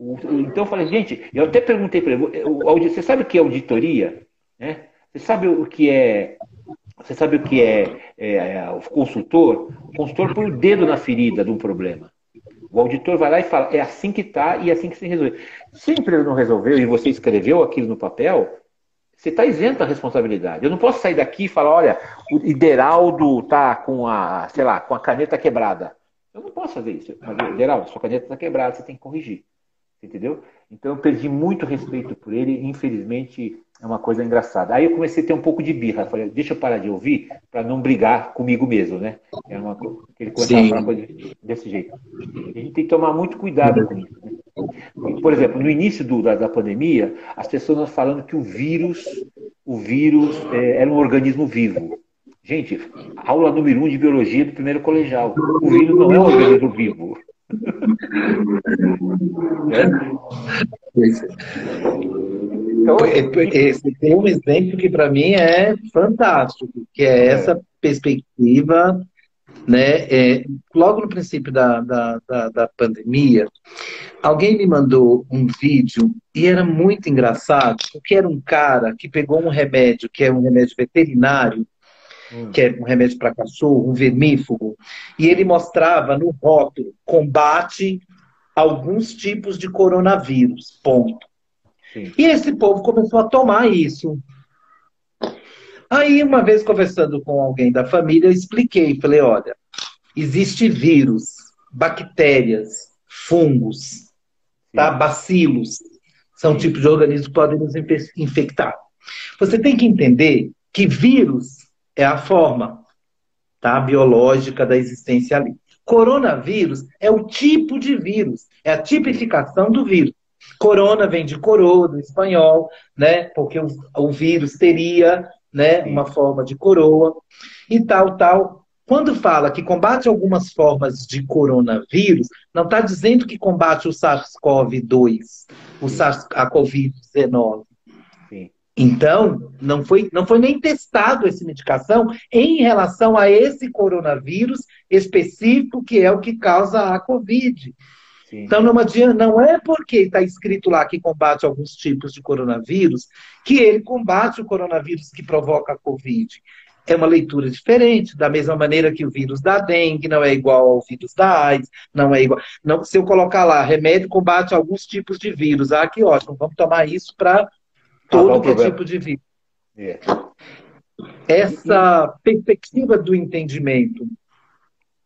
Então eu falei, gente, eu até perguntei para ele, você sabe o que é auditoria? Né? Você sabe o que é. Você sabe o que é, é, é o consultor? O consultor põe o dedo na ferida de um problema. O auditor vai lá e fala, é assim que está e é assim que se resolve. Se a empresa não resolveu e você escreveu aquilo no papel, você está isento da responsabilidade. Eu não posso sair daqui e falar, olha, o Ideraldo está com a, sei lá, com a caneta quebrada. Eu não posso fazer isso. Ideraldo, sua caneta está quebrada, você tem que corrigir. Entendeu? Então eu perdi muito respeito por ele. Infelizmente, é uma coisa engraçada. Aí eu comecei a ter um pouco de birra. Falei, deixa eu parar de ouvir para não brigar comigo mesmo, né? Era uma coisa, ele começava a falar coisa desse jeito. A gente tem que tomar muito cuidado com isso. Né? Por exemplo, no início do, da, da, pandemia, as pessoas falando que o vírus, o vírus é, era um organismo vivo. Gente, aula número um de biologia do primeiro colegial. O vírus não é um organismo vivo. É. Então, esse tem um exemplo que para mim é fantástico, que é essa perspectiva, né? É, logo no princípio da, da, da, da, pandemia, alguém me mandou um vídeo e era muito engraçado, porque era um cara que pegou um remédio, que é um remédio veterinário, hum. que é um remédio para cachorro, um vermífugo, e ele mostrava no rótulo combate alguns tipos de coronavírus, ponto. Sim. E esse povo começou a tomar isso. Aí, uma vez conversando com alguém da família, eu expliquei, falei, olha, existe vírus, bactérias, fungos, tá? bacilos, são tipos de organismos que podem nos infectar. Você tem que entender que vírus é a forma tá, biológica da existência ali. Coronavírus é o tipo de vírus, é a tipificação do vírus. Corona vem de coroa, do espanhol, né? Porque o, o vírus teria né, uma forma de coroa e tal, tal. Quando fala que combate algumas formas de coronavírus, não está dizendo que combate o SARS-CoV-2, o SARS-CoV-19. Então, não foi, não foi nem testado essa medicação em relação a esse coronavírus específico, que é o que causa a Covid. Então não adianta, não é porque está escrito lá que combate alguns tipos de coronavírus que ele combate o coronavírus que provoca a Covid. É uma leitura diferente, da mesma maneira que o vírus da dengue não é igual ao vírus da AIDS, não é igual. Não, se eu colocar lá, remédio combate alguns tipos de vírus, ah, que ótimo, vamos tomar isso para todo ah, é tipo de vírus. Yeah. Essa perspectiva do entendimento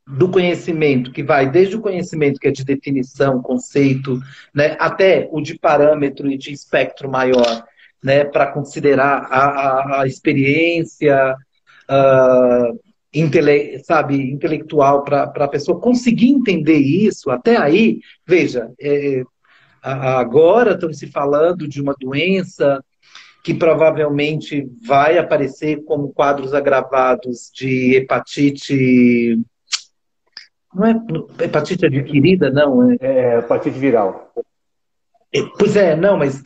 do conhecimento, que vai desde o conhecimento que é de definição, conceito, né, até o de parâmetro e de espectro maior, né, para considerar a, a, a experiência, uh, intele sabe, intelectual, para a pessoa conseguir entender isso, até aí, veja, é, agora estão se falando de uma doença que provavelmente vai aparecer como quadros agravados de hepatite não é hepatite adquirida, não. É, é hepatite viral. É, pois é, não, mas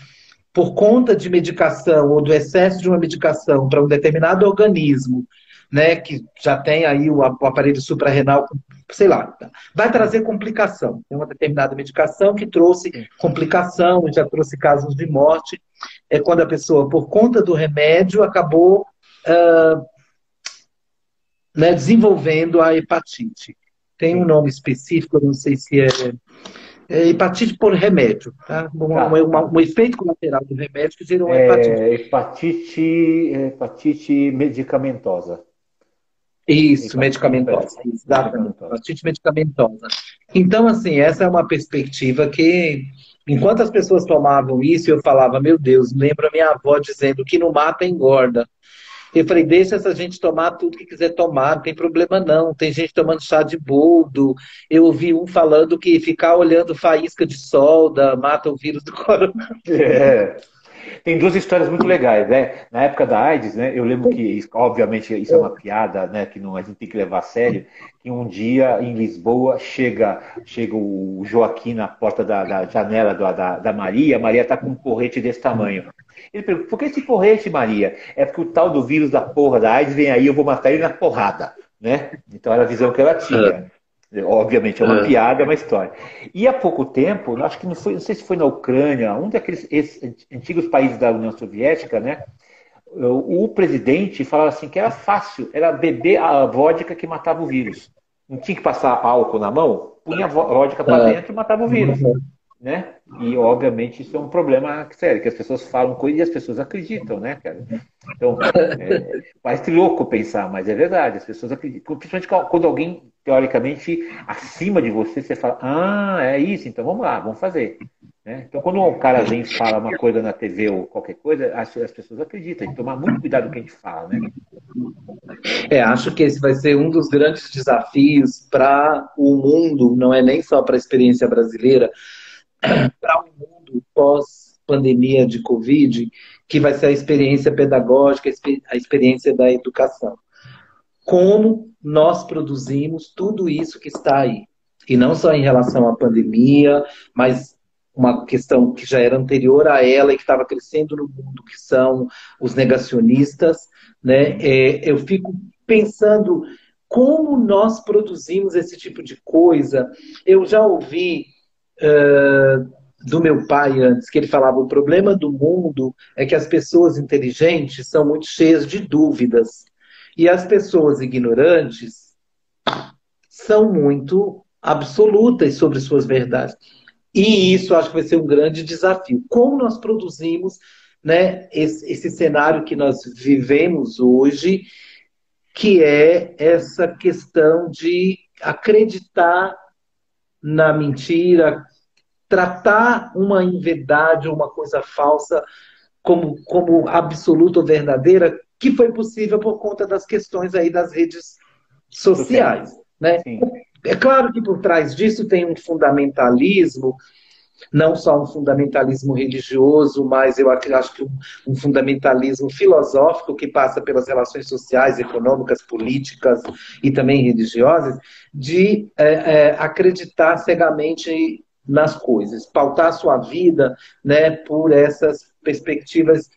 por conta de medicação ou do excesso de uma medicação para um determinado organismo, né, que já tem aí o, aparelho suprarrenal, sei lá, vai trazer complicação. Tem uma determinada medicação que trouxe complicação, já trouxe casos de morte. É quando a pessoa, por conta do remédio, acabou uh, né, desenvolvendo a hepatite. Tem um nome específico, eu não sei se é, é hepatite por remédio, tá? Um, tá. um, um, efeito colateral do remédio que gerou é, hepatite. hepatite. Hepatite medicamentosa. Isso, hepatite medicamentosa. Exatamente. Hepatite medicamentosa. Então, assim, essa é uma perspectiva que, enquanto as pessoas tomavam isso, eu falava, meu Deus, lembra minha avó dizendo que não mata engorda. Eu falei, deixa essa gente tomar tudo que quiser tomar, não tem problema não. Tem gente tomando chá de boldo. Eu ouvi um falando que ficar olhando faísca de solda mata o vírus do *laughs* coronavírus. É. Tem duas histórias muito legais, né? Na época da AIDS, né? Eu lembro que, obviamente, isso é uma piada, né? Que não, a gente tem que levar a sério. Que um dia em Lisboa chega, chega o Joaquim na porta da, da janela da, da Maria. A Maria está com um porrete desse tamanho. Ele pergunta, por que esse porrete, Maria? É porque o tal do vírus da porra da AIDS vem aí, eu vou matar ele na porrada. Né? Então era a visão que ela tinha. É. Obviamente é uma é. piada, é uma história. E há pouco tempo, acho que não foi, não sei se foi na Ucrânia, um daqueles antigos países da União Soviética, né? O, presidente falava assim que era fácil, era beber a vodka que matava o vírus. Não tinha que passar álcool na mão, punha a vodka para é. dentro e matava o vírus. Né? E obviamente isso é um problema sério, que as pessoas falam coisas e as pessoas acreditam, né, cara? Então, é, parece louco pensar, mas é verdade, as pessoas acreditam. Principalmente quando alguém, teoricamente, acima de você, você fala, ah, é isso, então vamos lá, vamos fazer. Né? Então, quando um cara vem e fala uma coisa na TV ou qualquer coisa, as, as pessoas acreditam. Tem que tomar muito cuidado com o que a gente fala, né? É, acho que esse vai ser um dos grandes desafios para o mundo, não é nem só para a experiência brasileira, para o mundo pós-pandemia de Covid, que vai ser a experiência pedagógica, a experiência da educação. Como nós produzimos tudo isso que está aí. E não só em relação à pandemia, mas uma questão que já era anterior a ela e que estava crescendo no mundo, que são os negacionistas. Né? É, eu fico pensando como nós produzimos esse tipo de coisa. Eu já ouvi uh, do meu pai antes que ele falava: o problema do mundo é que as pessoas inteligentes são muito cheias de dúvidas e as pessoas ignorantes são muito absolutas sobre suas verdades. E isso acho que vai ser um grande desafio. Como nós produzimos né, esse, esse cenário que nós vivemos hoje, que é essa questão de acreditar na mentira, tratar uma inverdade, uma coisa falsa como, como absoluta ou verdadeira, que foi possível por conta das questões aí das redes sociais. Né? Sim. É claro que por trás disso tem um fundamentalismo, não só um fundamentalismo religioso, mas eu acho que um, fundamentalismo filosófico que passa pelas relações sociais, econômicas, políticas e também religiosas, de é, é, acreditar cegamente nas coisas, pautar sua vida né, por essas perspectivas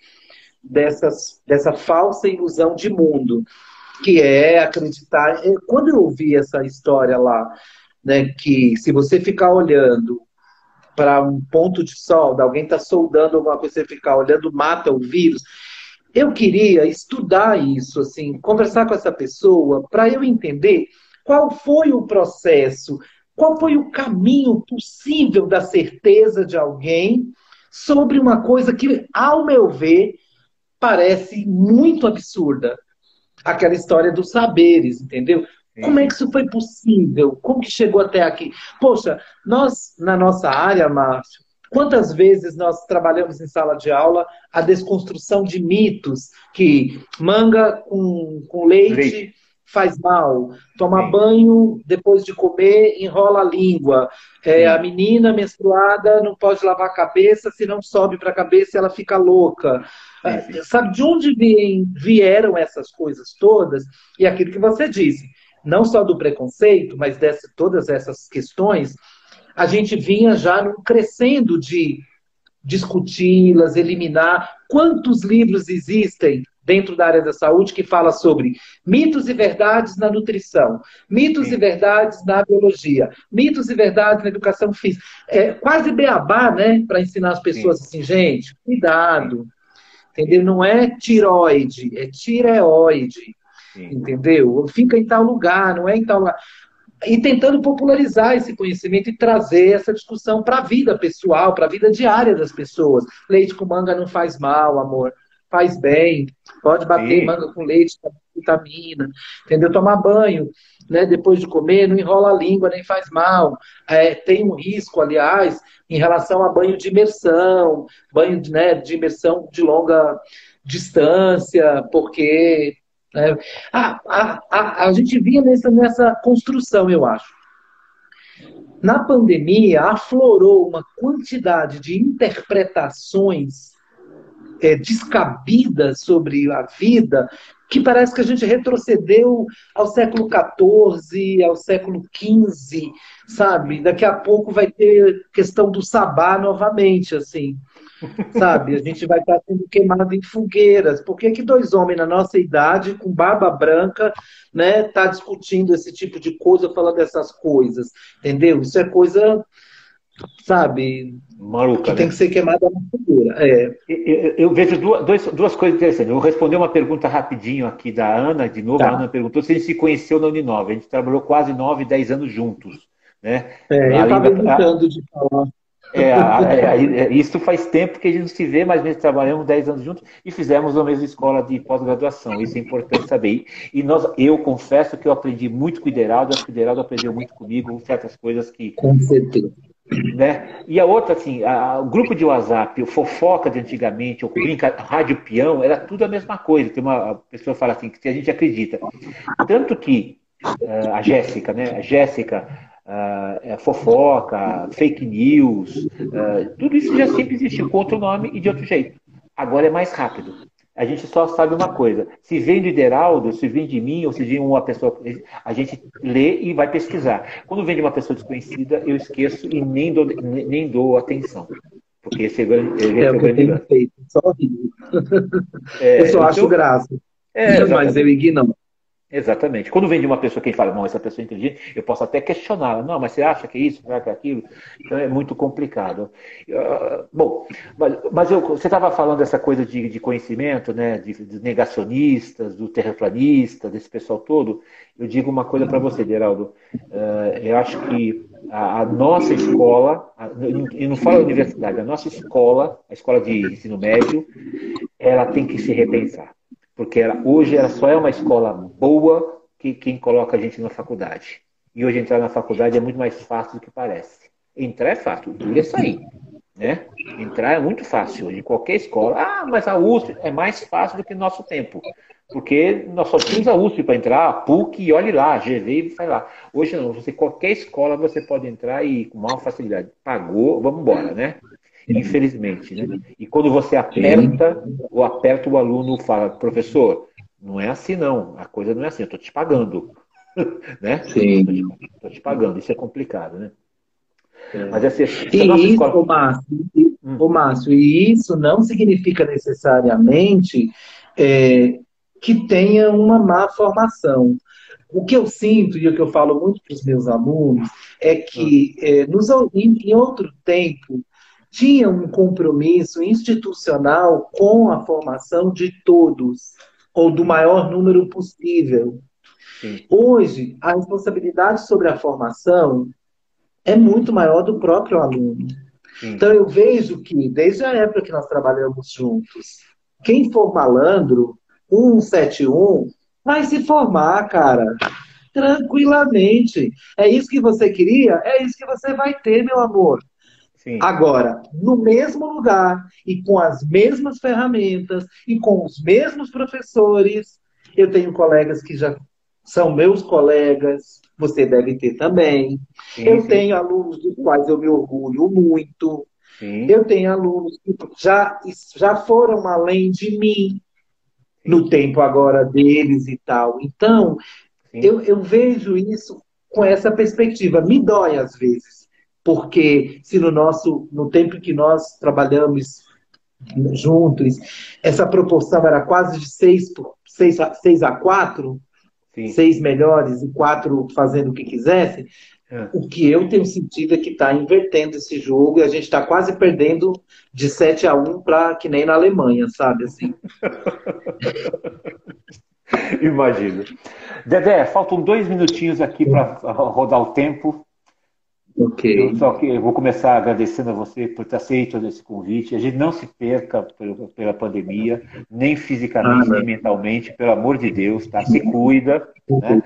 dessas, dessa falsa ilusão de mundo que é acreditar. Quando eu ouvi essa história lá, né, que se você ficar olhando para um ponto de solda, alguém está soldando alguma coisa, você ficar olhando, mata o vírus. Eu queria estudar isso, assim, conversar com essa pessoa para eu entender qual foi o processo, qual foi o caminho possível da certeza de alguém sobre uma coisa que, ao meu ver, parece muito absurda aquela história dos saberes, entendeu? Como é que isso foi possível? Como que chegou até aqui? Poxa, nós, na nossa área, Márcio, quantas vezes nós trabalhamos em sala de aula a desconstrução de mitos que manga com, com leite, leite. faz mal, tomar Sim. banho depois de comer enrola a língua, é, a menina menstruada não pode lavar a cabeça, se não sobe para a cabeça ela fica louca. É, sabe de onde vieram essas coisas todas? E aquilo que você disse, não só do preconceito, mas dessa, todas essas questões, a gente vinha já num crescendo de discuti-las, eliminar. Quantos livros existem dentro da área da saúde que fala sobre mitos e verdades na nutrição, mitos e verdades na biologia, mitos e verdades na educação física. É quase beabá, né, para ensinar as pessoas Sim. assim, gente, cuidado, entendeu? Não é tiroide, é tireoide, Sim. entendeu? Fica em tal lugar, não é em tal lugar. E tentando popularizar esse conhecimento e trazer essa discussão para a vida pessoal, para a vida diária das pessoas. Leite com manga não faz mal, amor. Faz bem. Pode bater Sim. manga com leite, vitamina. Entendeu? Tomar banho né, depois de comer, não enrola a língua, nem faz mal. É, tem um risco, aliás, em relação a banho de imersão, banho né, de imersão de longa distância, porque né, a, a, a, a gente vinha nessa, nessa construção, eu acho. Na pandemia, aflorou uma quantidade de interpretações é, descabidas sobre a vida que parece que a gente retrocedeu ao século XIV, ao século XV, sabe? Daqui a pouco vai ter questão do sabá novamente, assim, sabe? A gente vai estar sendo queimado em fogueiras. Por que, que dois homens na nossa idade, com barba branca, né, tá discutindo esse tipo de coisa, falando dessas coisas, entendeu? Isso é coisa sabe? Maluca, que né? tem que ser queimada na fogueira. É. Eu, eu, vejo duas, duas coisas interessantes. Eu vou responder uma pergunta rapidinho aqui da Ana, de novo. Tá. A Ana perguntou se a gente se conheceu na Uninove. A gente trabalhou quase nove, dez anos juntos. Né? É, eu estava evitando de falar. É, é, é, isso faz tempo que a gente não se vê, mas mesmo trabalhamos 10 anos juntos e fizemos a mesma escola de pós-graduação. Isso é importante saber. E nós, eu confesso que eu aprendi muito com o Ideraldo, acho que o Ideraldo aprendeu muito comigo, certas coisas que. Com certeza Né? E a outra, assim, a, o grupo de WhatsApp, o fofoca de antigamente, o brinca, rádio peão, era tudo a mesma coisa. Tem uma pessoa fala assim, que a gente acredita. Tanto que uh, a Jéssica, né? A Jéssica, uh, fofoca, fake news, uh, tudo isso já sempre existiu com outro nome e de outro jeito. Agora é mais rápido. A gente só sabe uma coisa: se vem do Ideraldo, se vem de mim, ou se vem de uma pessoa. A gente lê e vai pesquisar. Quando vem de uma pessoa desconhecida, eu esqueço e nem dou, nem dou atenção. Porque esse é, esse é o que eu tenho feito, só rio. É, eu só então, acho graça. É, mas eu ignoro. Exatamente. Quando vem de uma pessoa que fala, não, essa pessoa é inteligente, eu posso até questioná-la. Não, mas você acha que é isso, será que é aquilo? Então é muito complicado. Uh, bom, mas, mas eu, você estava falando dessa coisa de, de conhecimento, né, de, de, negacionistas, do terraplanista, desse pessoal todo. Eu digo uma coisa para você, Geraldo. Uh, eu acho que a, a nossa escola, eu não falo a universidade, a nossa escola, a escola de ensino médio, ela tem que se repensar. Porque ela, hoje ela só é uma escola boa que quem coloca a gente na faculdade. E hoje entrar na faculdade é muito mais fácil do que parece. Entrar é fácil, duro é sair. Né? Entrar é muito fácil hoje, em qualquer escola. Ah, mas a USP é mais fácil do que nosso tempo. Porque nós só tínhamos a USP para entrar, a PUC, e olhe lá, GV vai lá. Hoje não, você, qualquer escola você pode entrar e com maior facilidade. Pagou, vamos embora, né? Infelizmente. Né? E quando você aperta, ou aperta o aluno fala, professor, não é assim não, a coisa não é assim, eu estou te pagando. *laughs* né? Sim. Estou te, te, pagando, isso é complicado, né? É. Mas assim, e isso, escola... Márcio, e, hum. Márcio, e isso não significa necessariamente é, que tenha uma má formação. O que eu sinto e o que eu falo muito para os meus alunos é que hum. é, nos, em, em outro tempo tinha um compromisso institucional com a formação de todos, ou do maior número possível. Sim. Hoje, a responsabilidade sobre a formação é muito maior do próprio aluno. Sim. Então, eu vejo que, desde a época que nós trabalhamos juntos, quem for malandro, 171, vai se formar, cara. Tranquilamente. É isso que você queria? É isso que você vai ter, meu amor. Sim. Agora, no mesmo lugar e com as mesmas ferramentas e com os mesmos professores, eu tenho colegas que já são meus colegas, você deve ter também. Sim, eu sim. tenho alunos dos quais eu me orgulho muito. Eu tenho alunos que já, já foram além de mim no tempo agora deles e tal. Então, eu, eu vejo isso com essa perspectiva. Me dói às vezes porque se no nosso, no tempo que nós trabalhamos juntos, essa proporção era quase de 6, por, 6, a, 6 a 4, Sim. seis melhores e quatro fazendo o que quisesse, é. o que eu tenho sentido é que está invertendo esse jogo e a gente está quase perdendo de 7 a 1 para que nem na Alemanha, sabe? Assim. *laughs* Imagino. Dedé, faltam dois minutinhos aqui para rodar o tempo. Okay. Eu só que eu vou começar agradecendo a você por ter aceito esse convite. A gente não se perca pela pandemia, nem fisicamente, ah, nem mentalmente, pelo amor de Deus, tá? Se cuida, né?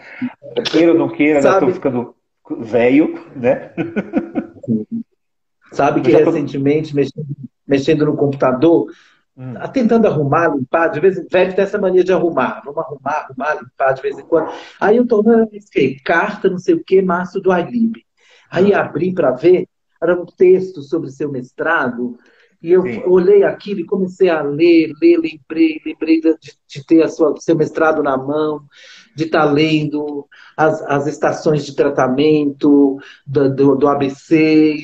Queira ou não queira, já estou ficando velho, né? Sabe que recentemente, mexendo, mexendo no computador, hum. Tá tentando arrumar, limpar, de vez em quando, tem essa mania de arrumar. Vamos arrumar, arrumar, limpar de vez em quando. Aí eu tô, não, carta, não sei o que, março do iLib. Aí abri para ver, era um texto sobre seu mestrado, e eu Sim. olhei aquilo e comecei a ler, ler, lembrei, lembrei de, de ter a sua, seu mestrado na mão, de estar tá lendo as, as estações de tratamento do, do, do, ABC,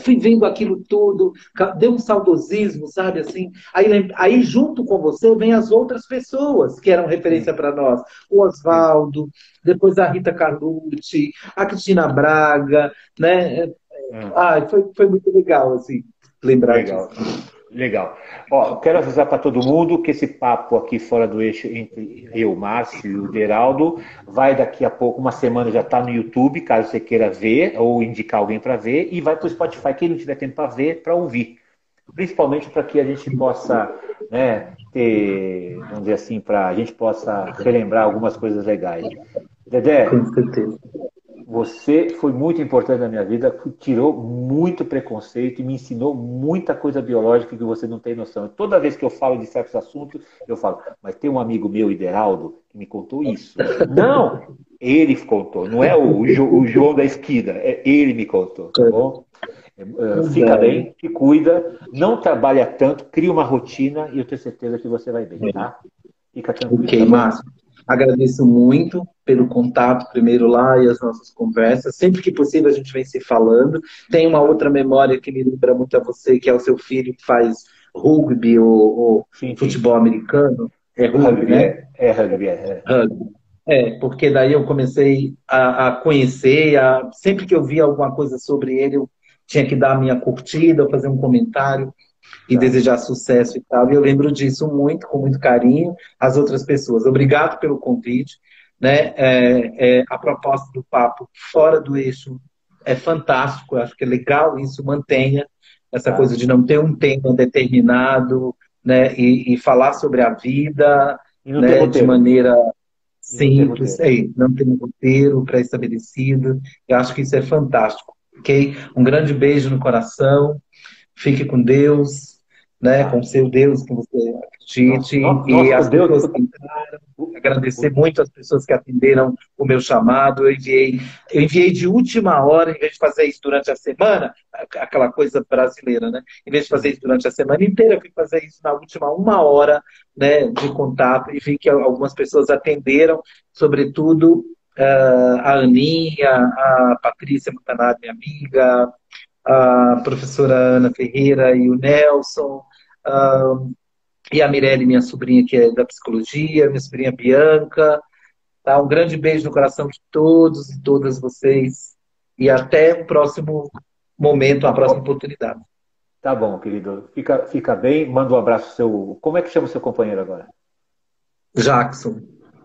fui vendo aquilo tudo, deu um saudosismo, sabe assim? Aí, aí junto com você vem as outras pessoas que eram referência para nós, o Oswaldo, depois a Rita Carlucci, a Cristina Braga, né? Ah, foi, foi muito legal, assim, lembrar legal. disso. Legal. Ó, quero avisar para todo mundo que esse papo aqui fora do eixo entre eu, Márcio e o Deraldo vai daqui a pouco, uma semana já está no YouTube, caso você queira ver ou indicar alguém para ver, e vai para o Spotify, quem não tiver tempo para ver, para ouvir. Principalmente para que a gente possa né, ter, vamos dizer assim, para a gente possa relembrar algumas coisas legais. Dedé, você foi muito importante na minha vida, tirou muito preconceito e me ensinou muita coisa biológica que você não tem noção. Toda vez que eu falo de certos assuntos, eu falo, mas tem um amigo meu, Ideraldo, que me contou isso. *laughs* não, ele contou, não é o, o João da esquina, é ele me contou, tá bom? É, fica bem, te cuida, não trabalha tanto, cria uma rotina e eu tenho certeza que você vai bem, tá? Fica tranquilo. Ok, tá Márcio. Agradeço muito pelo contato primeiro lá e as nossas conversas. Sempre que possível a gente vem se falando. Tem uma outra memória que me lembra muito a você, que é o seu filho que faz rugby ou, ou sim, sim. futebol americano. É rugby, rugby né? É, é rugby, é. Rugby. É, porque daí eu comecei a, a conhecer, a, sempre que eu via alguma coisa sobre ele, eu tinha que dar a minha curtida, fazer um comentário e tá. desejar sucesso e tal. E eu lembro disso muito, com muito carinho, as outras pessoas. Obrigado pelo convite. Né? É, é, a proposta do papo fora do eixo é fantástico, eu acho que é legal isso, mantenha essa tá. coisa de não ter um tema determinado, né? E, e falar sobre a vida né? de maneira simples, não tem um roteiro pré-estabelecido. Eu acho que isso é fantástico. Ok? Um grande beijo no coração. Fique com Deus, né? Com o seu Deus que você acredite. Nossa, e as Deus, pessoas que entraram. Agradecer muito as pessoas que atenderam o meu chamado. Eu enviei, eu enviei de última hora, em vez de fazer isso durante a semana, aquela coisa brasileira, né? Em vez de fazer isso durante a semana inteira, eu fui fazer isso na última uma hora né, de contato e vi que algumas pessoas atenderam, sobretudo uh, a Aninha, a Patrícia Montanari, minha amiga, a professora Ana Ferreira e o Nelson, uh, e a Mirelle, minha sobrinha, que é da psicologia, minha sobrinha Bianca. Tá? Um grande beijo no coração de todos e todas vocês. E até o próximo momento, a próxima oportunidade. Tá bom, querido. Fica, fica bem. Manda um abraço seu. Como é que chama o seu companheiro agora? Jackson.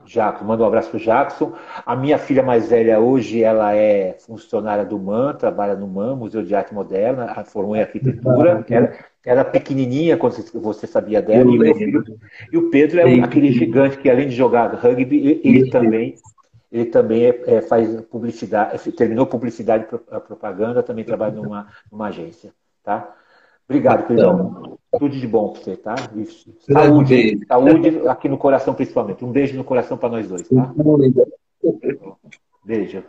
Jackson, manda um abraço para o Jackson. A minha filha mais velha hoje, ela é funcionária do MAN, trabalha no MAN, Museu de Arte Moderna, formou em arquitetura. Era, era pequenininha quando você sabia dela. E o, filho, e o Pedro é aquele gigante que, além de jogar rugby, ele também ele também é, é, faz publicidade, terminou publicidade e propaganda, também trabalha numa, numa agência, tá? Obrigado, queridão. Tudo de bom para você, tá? Isso. Saúde, saúde aqui no coração, principalmente. Um beijo no coração para nós dois, tá? Beijo.